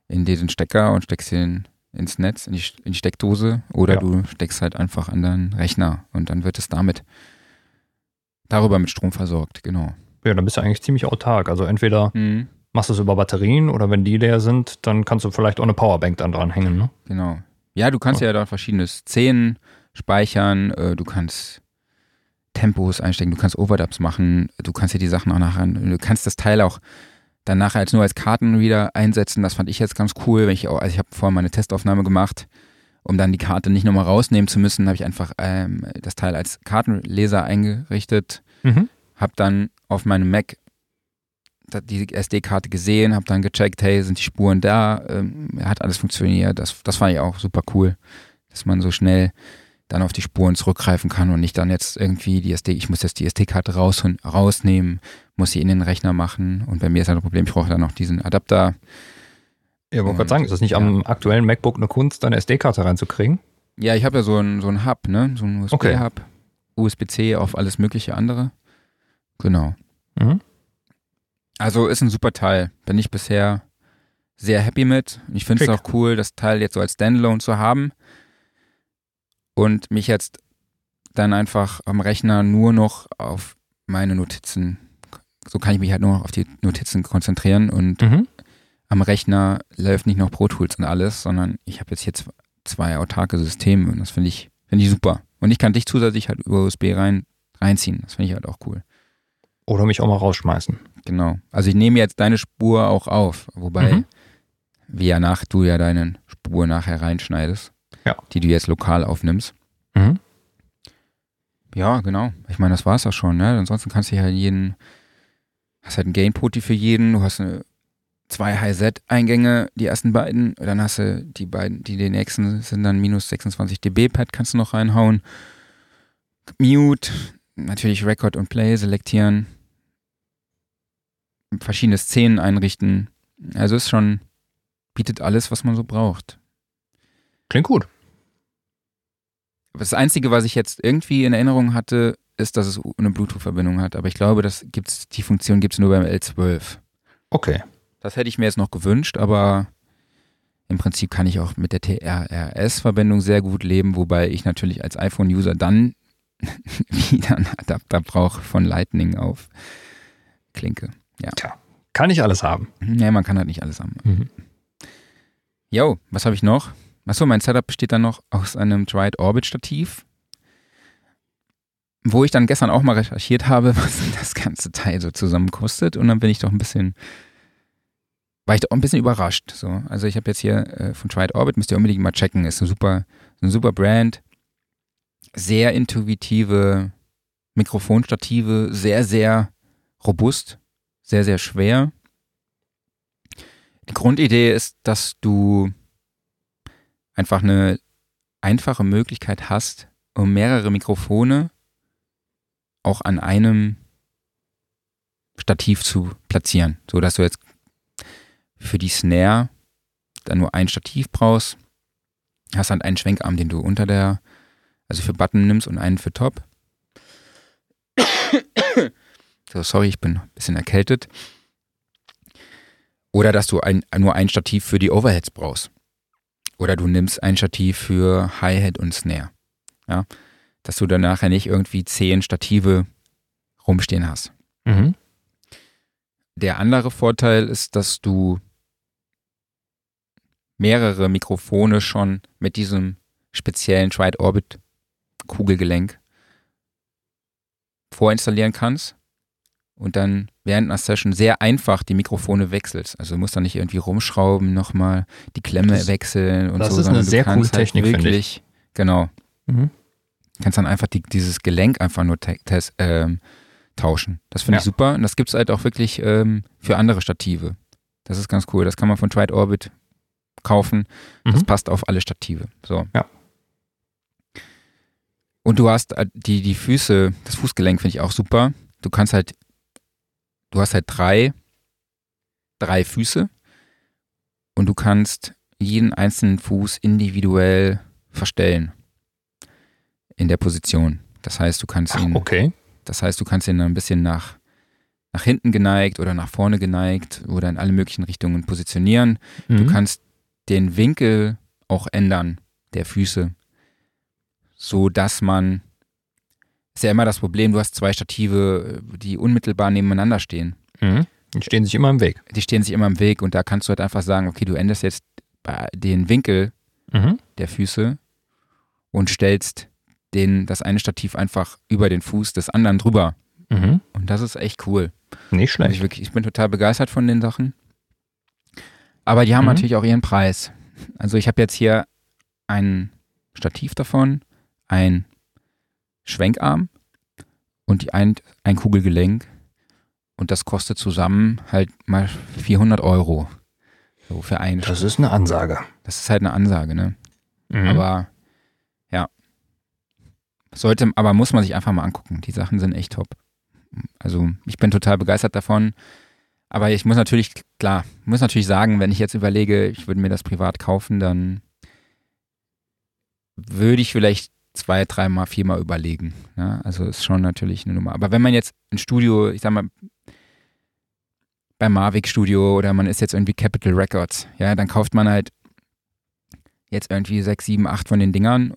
in diesen Stecker und steckst ihn ins Netz, in die, in die Steckdose oder ja. du steckst halt einfach an deinen Rechner und dann wird es damit darüber mit Strom versorgt, genau. Ja, dann bist du eigentlich ziemlich autark. Also entweder mhm. machst du es über Batterien oder wenn die leer sind, dann kannst du vielleicht auch eine Powerbank dann dranhängen, ne? Genau. Ja, du kannst ja, ja da verschiedene Szenen speichern, äh, du kannst Tempos einstecken, du kannst Overdubs machen, du kannst dir die Sachen auch nachher, du kannst das Teil auch dann nachher als nur als Kartenreader einsetzen. Das fand ich jetzt ganz cool, wenn ich auch, also ich habe vorher meine Testaufnahme gemacht, um dann die Karte nicht nochmal rausnehmen zu müssen, habe ich einfach ähm, das Teil als Kartenleser eingerichtet. Mhm. Habe dann auf meinem Mac die SD-Karte gesehen, habe dann gecheckt, hey, sind die Spuren da? Ähm, hat alles funktioniert. Das, das fand ich auch super cool, dass man so schnell dann auf die Spuren zurückgreifen kann und nicht dann jetzt irgendwie die SD, ich muss jetzt die SD-Karte raus, rausnehmen, muss sie in den Rechner machen und bei mir ist halt ein Problem, ich brauche dann noch diesen Adapter. Ja, wollte gerade sagen, ist das nicht ja. am aktuellen MacBook eine Kunst, deine SD-Karte reinzukriegen? Ja, ich habe ja so einen so Hub, ne? So einen USB-Hub, okay. USB-C auf alles mögliche andere. Genau. Mhm. Also ist ein super Teil. Bin ich bisher sehr happy mit. Ich finde es auch cool, das Teil jetzt so als Standalone zu haben und mich jetzt dann einfach am Rechner nur noch auf meine Notizen, so kann ich mich halt nur noch auf die Notizen konzentrieren und mhm. am Rechner läuft nicht noch Pro Tools und alles, sondern ich habe jetzt hier zwei autarke Systeme und das finde ich, finde ich super. Und ich kann dich zusätzlich halt über USB rein, reinziehen. Das finde ich halt auch cool. Oder mich auch mal rausschmeißen. Genau. Also ich nehme jetzt deine Spur auch auf, wobei mhm. wie ja nach du ja deine Spur nachher reinschneidest, ja. die du jetzt lokal aufnimmst. Mhm. Ja, genau. Ich meine, das war es auch schon. Ne? Ansonsten kannst du ja jeden, hast halt einen Gain-Poti für jeden, du hast eine, zwei High-Z-Eingänge, die ersten beiden, dann hast du die beiden, die den nächsten sind dann minus 26 dB Pad, kannst du noch reinhauen. Mute, natürlich Record und Play selektieren, verschiedene Szenen einrichten. Also ist schon, bietet alles, was man so braucht. Klingt gut. Das Einzige, was ich jetzt irgendwie in Erinnerung hatte, ist, dass es eine Bluetooth-Verbindung hat. Aber ich glaube, das gibt's, die Funktion gibt es nur beim L12. Okay. Das hätte ich mir jetzt noch gewünscht, aber im Prinzip kann ich auch mit der TRRS-Verbindung sehr gut leben, wobei ich natürlich als iPhone-User dann wieder einen Adapter brauche von Lightning auf Klinke. Ja. Tja, kann ich alles haben. Ja, man kann halt nicht alles haben. Mhm. Jo, was habe ich noch? Achso, mein Setup besteht dann noch aus einem Dried Orbit Stativ, wo ich dann gestern auch mal recherchiert habe, was das ganze Teil so zusammen kostet. Und dann bin ich doch ein bisschen, war ich doch ein bisschen überrascht. So. Also ich habe jetzt hier äh, von Tried Orbit, müsst ihr unbedingt mal checken, ist eine super, eine super Brand, sehr intuitive Mikrofonstative sehr, sehr robust, sehr, sehr schwer. Die Grundidee ist, dass du einfach eine einfache Möglichkeit hast, um mehrere Mikrofone auch an einem Stativ zu platzieren, so dass du jetzt für die Snare dann nur ein Stativ brauchst, hast dann einen Schwenkarm, den du unter der, also für Button nimmst und einen für Top. So, sorry, ich bin ein bisschen erkältet. Oder dass du ein, nur ein Stativ für die Overheads brauchst. Oder du nimmst ein Stativ für Hi-Hat und Snare. Ja, dass du dann nachher nicht irgendwie zehn Stative rumstehen hast. Mhm. Der andere Vorteil ist, dass du mehrere Mikrofone schon mit diesem speziellen Tride Orbit Kugelgelenk vorinstallieren kannst und dann während einer Session sehr einfach die Mikrofone wechselst. Also du musst dann nicht irgendwie rumschrauben, nochmal die Klemme Das- wechseln und das so. ist eine du sehr coole Technik, halt finde ich. wirklich, Genau. Mhm. Kannst dann einfach die, dieses Gelenk einfach nur te- tes- ähm, tauschen. Das finde ich Ja. super und das gibt es halt auch wirklich ähm, für andere Stative. Das ist ganz cool. Das kann man von Tride Orbit kaufen. Das Mhm. passt auf alle Stative. So. Ja. Und du hast äh, die, die Füße, das Fußgelenk finde ich auch super. Du kannst halt, du hast halt drei, drei Füße und du kannst jeden einzelnen Fuß individuell verstellen in der Position. Das heißt, du kannst Ach, ihn, okay. das heißt, du kannst ihn ein bisschen nach, nach hinten geneigt oder nach vorne geneigt oder in alle möglichen Richtungen positionieren. Du Mhm. kannst den Winkel auch ändern der Füße, so dass man ist ja immer das Problem, du hast zwei Stative, die unmittelbar nebeneinander stehen. Mhm. Die stehen sich immer im Weg. Die stehen sich immer im Weg und da kannst du halt einfach sagen, okay, du änderst jetzt den Winkel Mhm. der Füße und stellst den, das eine Stativ einfach über den Fuß des anderen drüber. Mhm. Und das ist echt cool. Nicht Also schlecht. ich, wirklich, ich bin total begeistert von den Sachen. Aber die haben Mhm. natürlich auch ihren Preis. Also ich habe jetzt hier ein Stativ davon, ein Schwenkarm und die ein, ein Kugelgelenk. Und das kostet zusammen halt mal 400 Euro. So für ein. Das ist eine Ansage. Das ist halt eine Ansage, ne? Mhm. Aber ja. Sollte, aber muss man sich einfach mal angucken. Die Sachen sind echt top. Also ich bin total begeistert davon. Aber ich muss natürlich, klar, muss natürlich sagen, wenn ich jetzt überlege, ich würde mir das privat kaufen, dann würde ich vielleicht zwei, dreimal, viermal überlegen. Ja, also ist schon natürlich eine Nummer. Aber wenn man jetzt ein Studio, ich sag mal, beim Mavic Studio oder man ist jetzt irgendwie Capital Records, ja, dann kauft man halt jetzt irgendwie sechs, sieben, acht von den Dingern.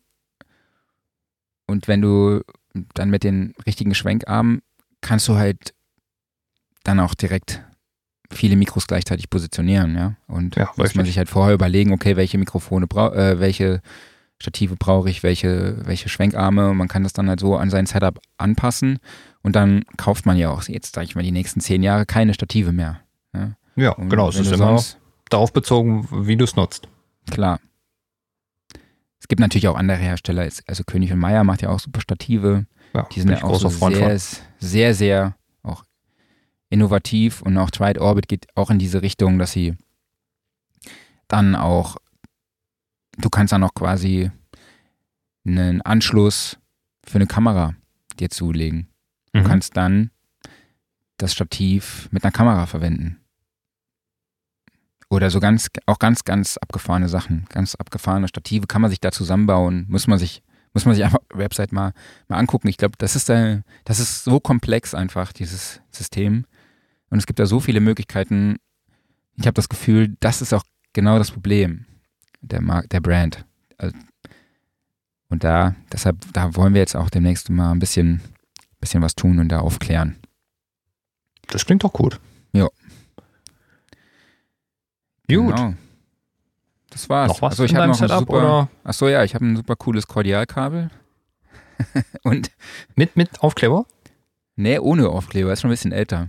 Und wenn du dann mit den richtigen Schwenkarmen kannst du halt dann auch direkt viele Mikros gleichzeitig positionieren, ja. Und Ja, muss man sich halt vorher überlegen, okay, welche Mikrofone brauche, äh, welche Stative brauche ich, welche, welche Schwenkarme. Man kann das dann halt so an sein Setup anpassen und dann kauft man ja auch jetzt, sag ich mal, die nächsten zehn Jahre keine Stative mehr. Ja, Und genau. Es ist immer darauf bezogen, wie du es nutzt. Klar. Es gibt natürlich auch andere Hersteller. Also König und Meier macht ja auch super Stative. Ja, Die sind ja auch so sehr, sehr, sehr auch innovativ und auch Tride Orbit geht auch in diese Richtung, dass sie dann auch, du kannst dann auch quasi einen Anschluss für eine Kamera dir zulegen. Du Mhm. kannst dann das Stativ mit einer Kamera verwenden. Oder so ganz, auch ganz, ganz abgefahrene Sachen, ganz abgefahrene Stative kann man sich da zusammenbauen, muss man sich, muss man sich einfach Website mal, mal angucken. Ich glaube, das ist da, das ist so komplex einfach, dieses System. Und es gibt da so viele Möglichkeiten. Ich habe das Gefühl, das ist auch genau das Problem der, Mar der Brand. Also- Und da, deshalb, da wollen wir jetzt auch demnächst mal ein bisschen, bisschen was tun und da aufklären. Das klingt doch gut. Ja. Gut. Genau. Das war's. Noch was also ich habe noch ein Setup super, oder Achso, ja, ich habe ein super cooles Kordialkabel. und mit, mit Aufkleber? nee, ohne Aufkleber, ist schon ein bisschen älter.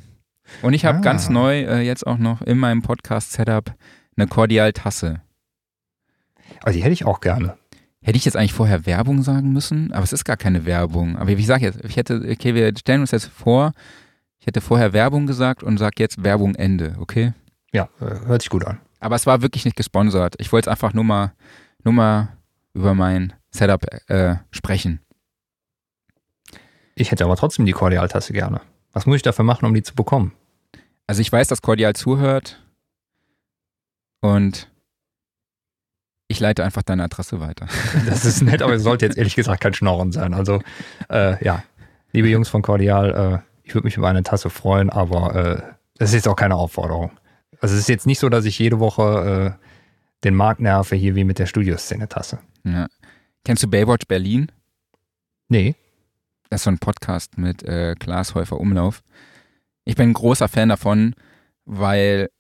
Und ich habe Ah. ganz neu äh, jetzt auch noch in meinem Podcast-Setup eine Kordialtasse. Aber die hätte ich auch gerne. Hätte ich jetzt eigentlich vorher Werbung sagen müssen? Aber es ist gar keine Werbung. Aber ich sage jetzt, ich hätte, okay, wir stellen uns jetzt vor, ich hätte vorher Werbung gesagt und sage jetzt Werbung Ende, okay? Ja, äh, hört sich gut an. Aber es war wirklich nicht gesponsert. Ich wollte es einfach nur mal, nur mal über mein Setup äh, sprechen. Ich hätte aber trotzdem die Kordialtasse gerne. Was muss ich dafür machen, um die zu bekommen? Also ich weiß, dass Cordial zuhört und ich leite einfach deine Adresse weiter. Das ist nett, aber es sollte jetzt ehrlich gesagt kein Schnorren sein. Also äh, ja, liebe Jungs von Cordial, äh, ich würde mich über eine Tasse freuen, aber äh, das ist jetzt auch keine Aufforderung. Also es ist jetzt nicht so, dass ich jede Woche äh, den Markt nerve, hier wie mit der Studioszene-Tasse. Ja. Kennst du Baywatch Berlin? Nee. Das ist so ein Podcast mit äh, Klaas Häufer Umlauf. Ich bin ein großer Fan davon, weil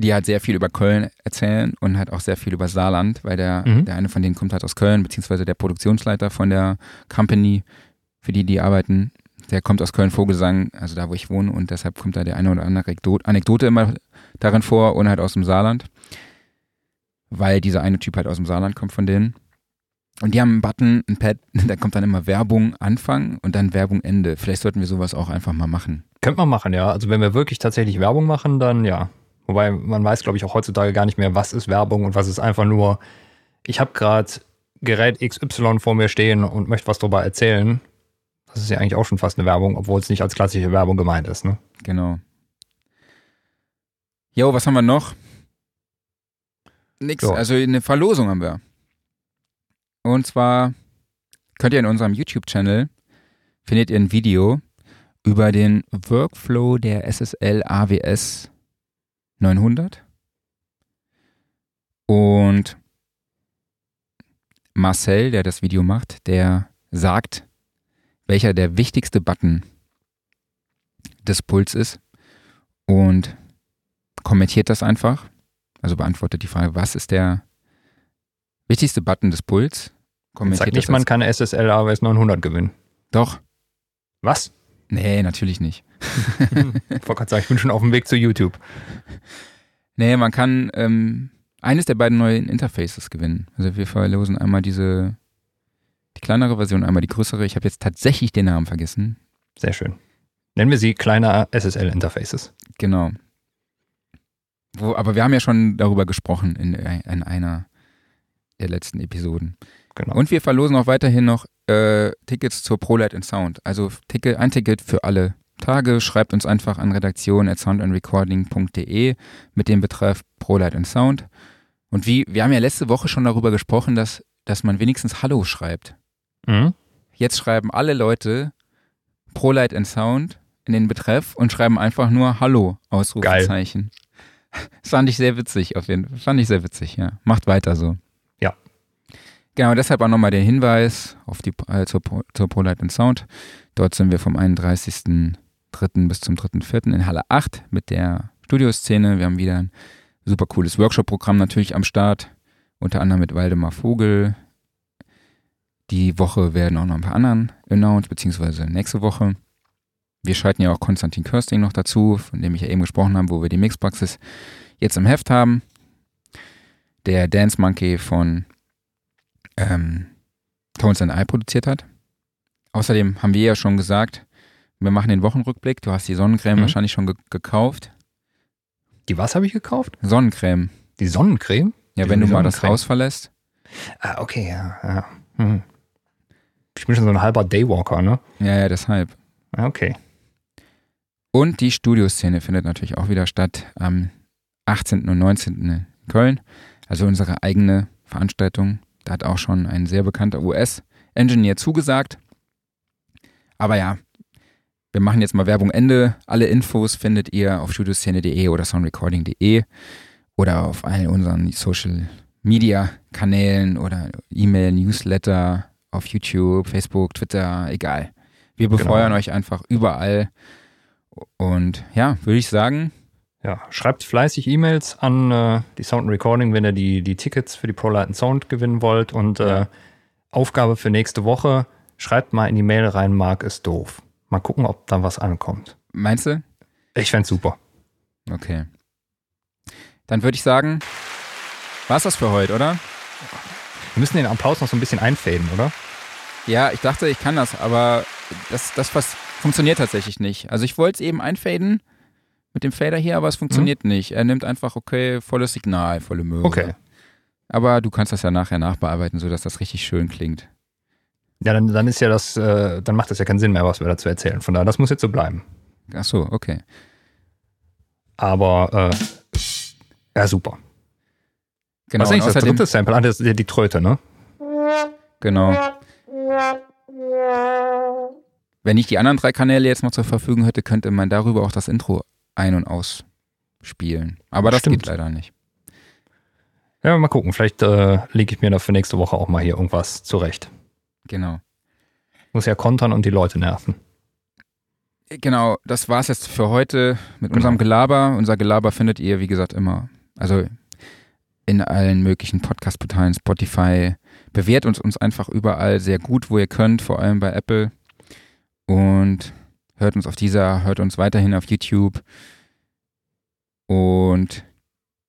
die halt sehr viel über Köln erzählen und halt auch sehr viel über Saarland, weil der, Mhm. der eine von denen kommt halt aus Köln, beziehungsweise der Produktionsleiter von der Company, für die die arbeiten, der kommt aus Köln-Vogelsang, also da, wo ich wohne und deshalb kommt da der eine oder andere Anekdote, immer darin vor und halt aus dem Saarland, weil dieser eine Typ halt aus dem Saarland kommt von denen. Und die haben einen Button, ein Pad, da kommt dann immer Werbung Anfang und dann Werbung Ende. Vielleicht sollten wir sowas auch einfach mal machen. Könnte man machen, ja. Also wenn wir wirklich tatsächlich Werbung machen, dann ja. Wobei man weiß, glaube ich, auch heutzutage gar nicht mehr, was ist Werbung und was ist einfach nur, ich habe gerade Gerät XY vor mir stehen und möchte was darüber erzählen. Das ist ja eigentlich auch schon fast eine Werbung, obwohl es nicht als klassische Werbung gemeint ist. Ne? Genau. Jo, was haben wir noch? Nix, Ja. also eine Verlosung haben wir. Und zwar könnt ihr in unserem YouTube-Channel, findet ihr ein Video über den Workflow der SSL AWS 900. Und Marcel, der das Video macht, der sagt, welcher der wichtigste Button des Puls ist und kommentiert das einfach. Also beantwortet die Frage, was ist der wichtigste Button des Puls? Sagt Kommentiert nicht, das man kann SSL AWS 900 gewinnen. Doch. Was? Nee, natürlich nicht. Ich wollte gerade sagen, ich bin schon auf dem Weg zu YouTube. Nee, man kann ähm, eines der beiden neuen Interfaces gewinnen. Also wir verlosen einmal diese, die kleinere Version, einmal die größere. Ich habe jetzt tatsächlich den Namen vergessen. Sehr schön. Nennen wir sie kleine SSL-Interfaces. Genau. Wo, aber wir haben ja schon darüber gesprochen in, in einer der letzten Episoden. Genau. Und wir verlosen auch weiterhin noch äh, Tickets zur ProLight and Sound. Also Ticket, ein Ticket für alle Tage. Schreibt uns einfach an redaktion at soundandrecording.de mit dem Betreff ProLight and Sound. Und wie, wir haben ja letzte Woche schon darüber gesprochen, dass, dass man wenigstens Hallo schreibt. Mhm. Jetzt schreiben alle Leute ProLight and Sound in den Betreff und schreiben einfach nur Hallo, Ausrufezeichen. Das fand ich sehr witzig, auf jeden Fall. Fand ich sehr witzig, ja. Macht weiter so. Ja. Genau, deshalb auch nochmal den Hinweis auf die, äh, zur, zur ProLight and Sound. Dort sind wir vom 31.03. bis zum 3.04. in Halle 8 mit der Studioszene. Wir haben wieder ein super cooles Workshop-Programm natürlich am Start. Unter anderem mit Waldemar Vogel. Die Woche werden auch noch ein paar anderen announced, beziehungsweise nächste Woche. Wir schalten ja auch Konstantin Körsting noch dazu, von dem ich ja eben gesprochen habe, wo wir die Mixpraxis jetzt im Heft haben. Der Dance Monkey von ähm, Tones and I produziert hat. Außerdem haben wir ja schon gesagt, wir machen den Wochenrückblick. Du hast die Sonnencreme Mhm. wahrscheinlich schon ge gekauft. Die was habe ich gekauft? Sonnencreme. Die Sonnencreme? Ja, Wieso wenn du die mal das? Haus verlässt. Ah, okay, ja. ja. Hm. Ich bin schon so ein halber Daywalker, ne? Ja, ja, deshalb. Ah, Okay. Und die Studioszene findet natürlich auch wieder statt am 18. und 19. in Köln. Also unsere eigene Veranstaltung. Da hat auch schon ein sehr bekannter US-Engineer zugesagt. Aber ja, wir machen jetzt mal Werbung Ende. Alle Infos findet ihr auf studioszene.de oder soundrecording.de oder auf allen unseren Social Media Kanälen oder E-Mail, Newsletter auf YouTube, Facebook, Twitter, egal. Wir befeuern Genau. euch einfach überall. Und ja, würde ich sagen, Ja, schreibt fleißig E-Mails an äh, die Sound Recording, wenn ihr die, die Tickets für die ProLight and Sound gewinnen wollt. Und äh, Aufgabe für nächste Woche, schreibt mal in die Mail rein, Marc ist doof. Mal gucken, ob da was ankommt. meinst du? Ich fänd's super. Okay. Dann würde ich sagen, war's das für heute, oder? Wir müssen den Applaus noch so ein bisschen einfäden, oder? Ja, ich dachte, ich kann das, aber das, das was funktioniert tatsächlich nicht. Also ich wollte es eben einfaden mit dem Fader hier, aber es funktioniert mhm. nicht. Er nimmt einfach, okay, volles Signal, volle Möhre. Okay. Aber du kannst das ja nachher nachbearbeiten, sodass das richtig schön klingt. Ja, dann, dann ist ja das, äh, dann macht das ja keinen Sinn mehr, was wir dazu erzählen. Von daher, das muss jetzt so bleiben. Ach so, okay. Aber, äh, ja, super. Genau. Was ist eigentlich das dritte Sample? Ah, das ist die Tröte, ne? Genau. Wenn ich die anderen drei Kanäle jetzt noch zur Verfügung hätte, könnte man darüber auch das Intro ein- und ausspielen. Aber das Stimmt. geht leider nicht. Ja, mal gucken. Vielleicht äh, lege ich mir da für nächste Woche auch mal hier irgendwas zurecht. Genau. Muss ja kontern und die Leute nerven. Genau, das war es jetzt für heute mit genau. unserem Gelaber. Unser Gelaber findet ihr, wie gesagt, immer, also in allen möglichen Podcast-Portalen, Spotify. Bewährt uns, uns einfach überall sehr gut, wo ihr könnt, vor allem bei Apple. Und hört uns auf dieser, hört uns weiterhin auf YouTube. Und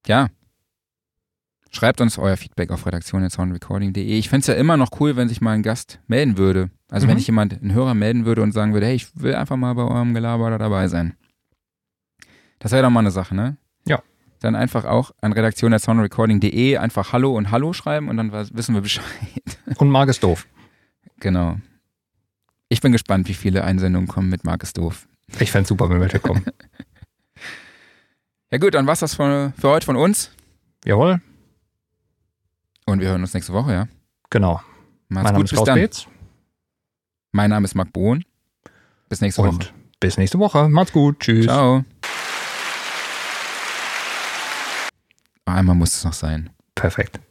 ja, schreibt uns euer Feedback auf redaktion.soundrecording.de. Ich fände es ja immer noch cool, wenn sich mal ein Gast melden würde. Also mhm. wenn sich jemand, ein Hörer melden würde und sagen würde, hey, ich will einfach mal bei eurem Gelaber dabei sein. Das wäre doch mal eine Sache, ne? Ja. Dann einfach auch an redaktion.soundrecording.de einfach Hallo und Hallo schreiben und dann wissen wir Bescheid. Und Marc ist doof. Genau. Ich bin gespannt, wie viele Einsendungen kommen mit Marc ist doof. Ich fände super, wenn welche kommen. ja gut, dann war's das für, für heute von uns. Jawohl. Und wir hören uns nächste Woche, ja? Genau. Macht's mein Name ist Klaus Beetz. Mein Name ist Marc Bohn. Bis nächste Und Woche. Bis nächste Woche. Macht's gut. Tschüss. Ciao. Einmal muss es noch sein. Perfekt.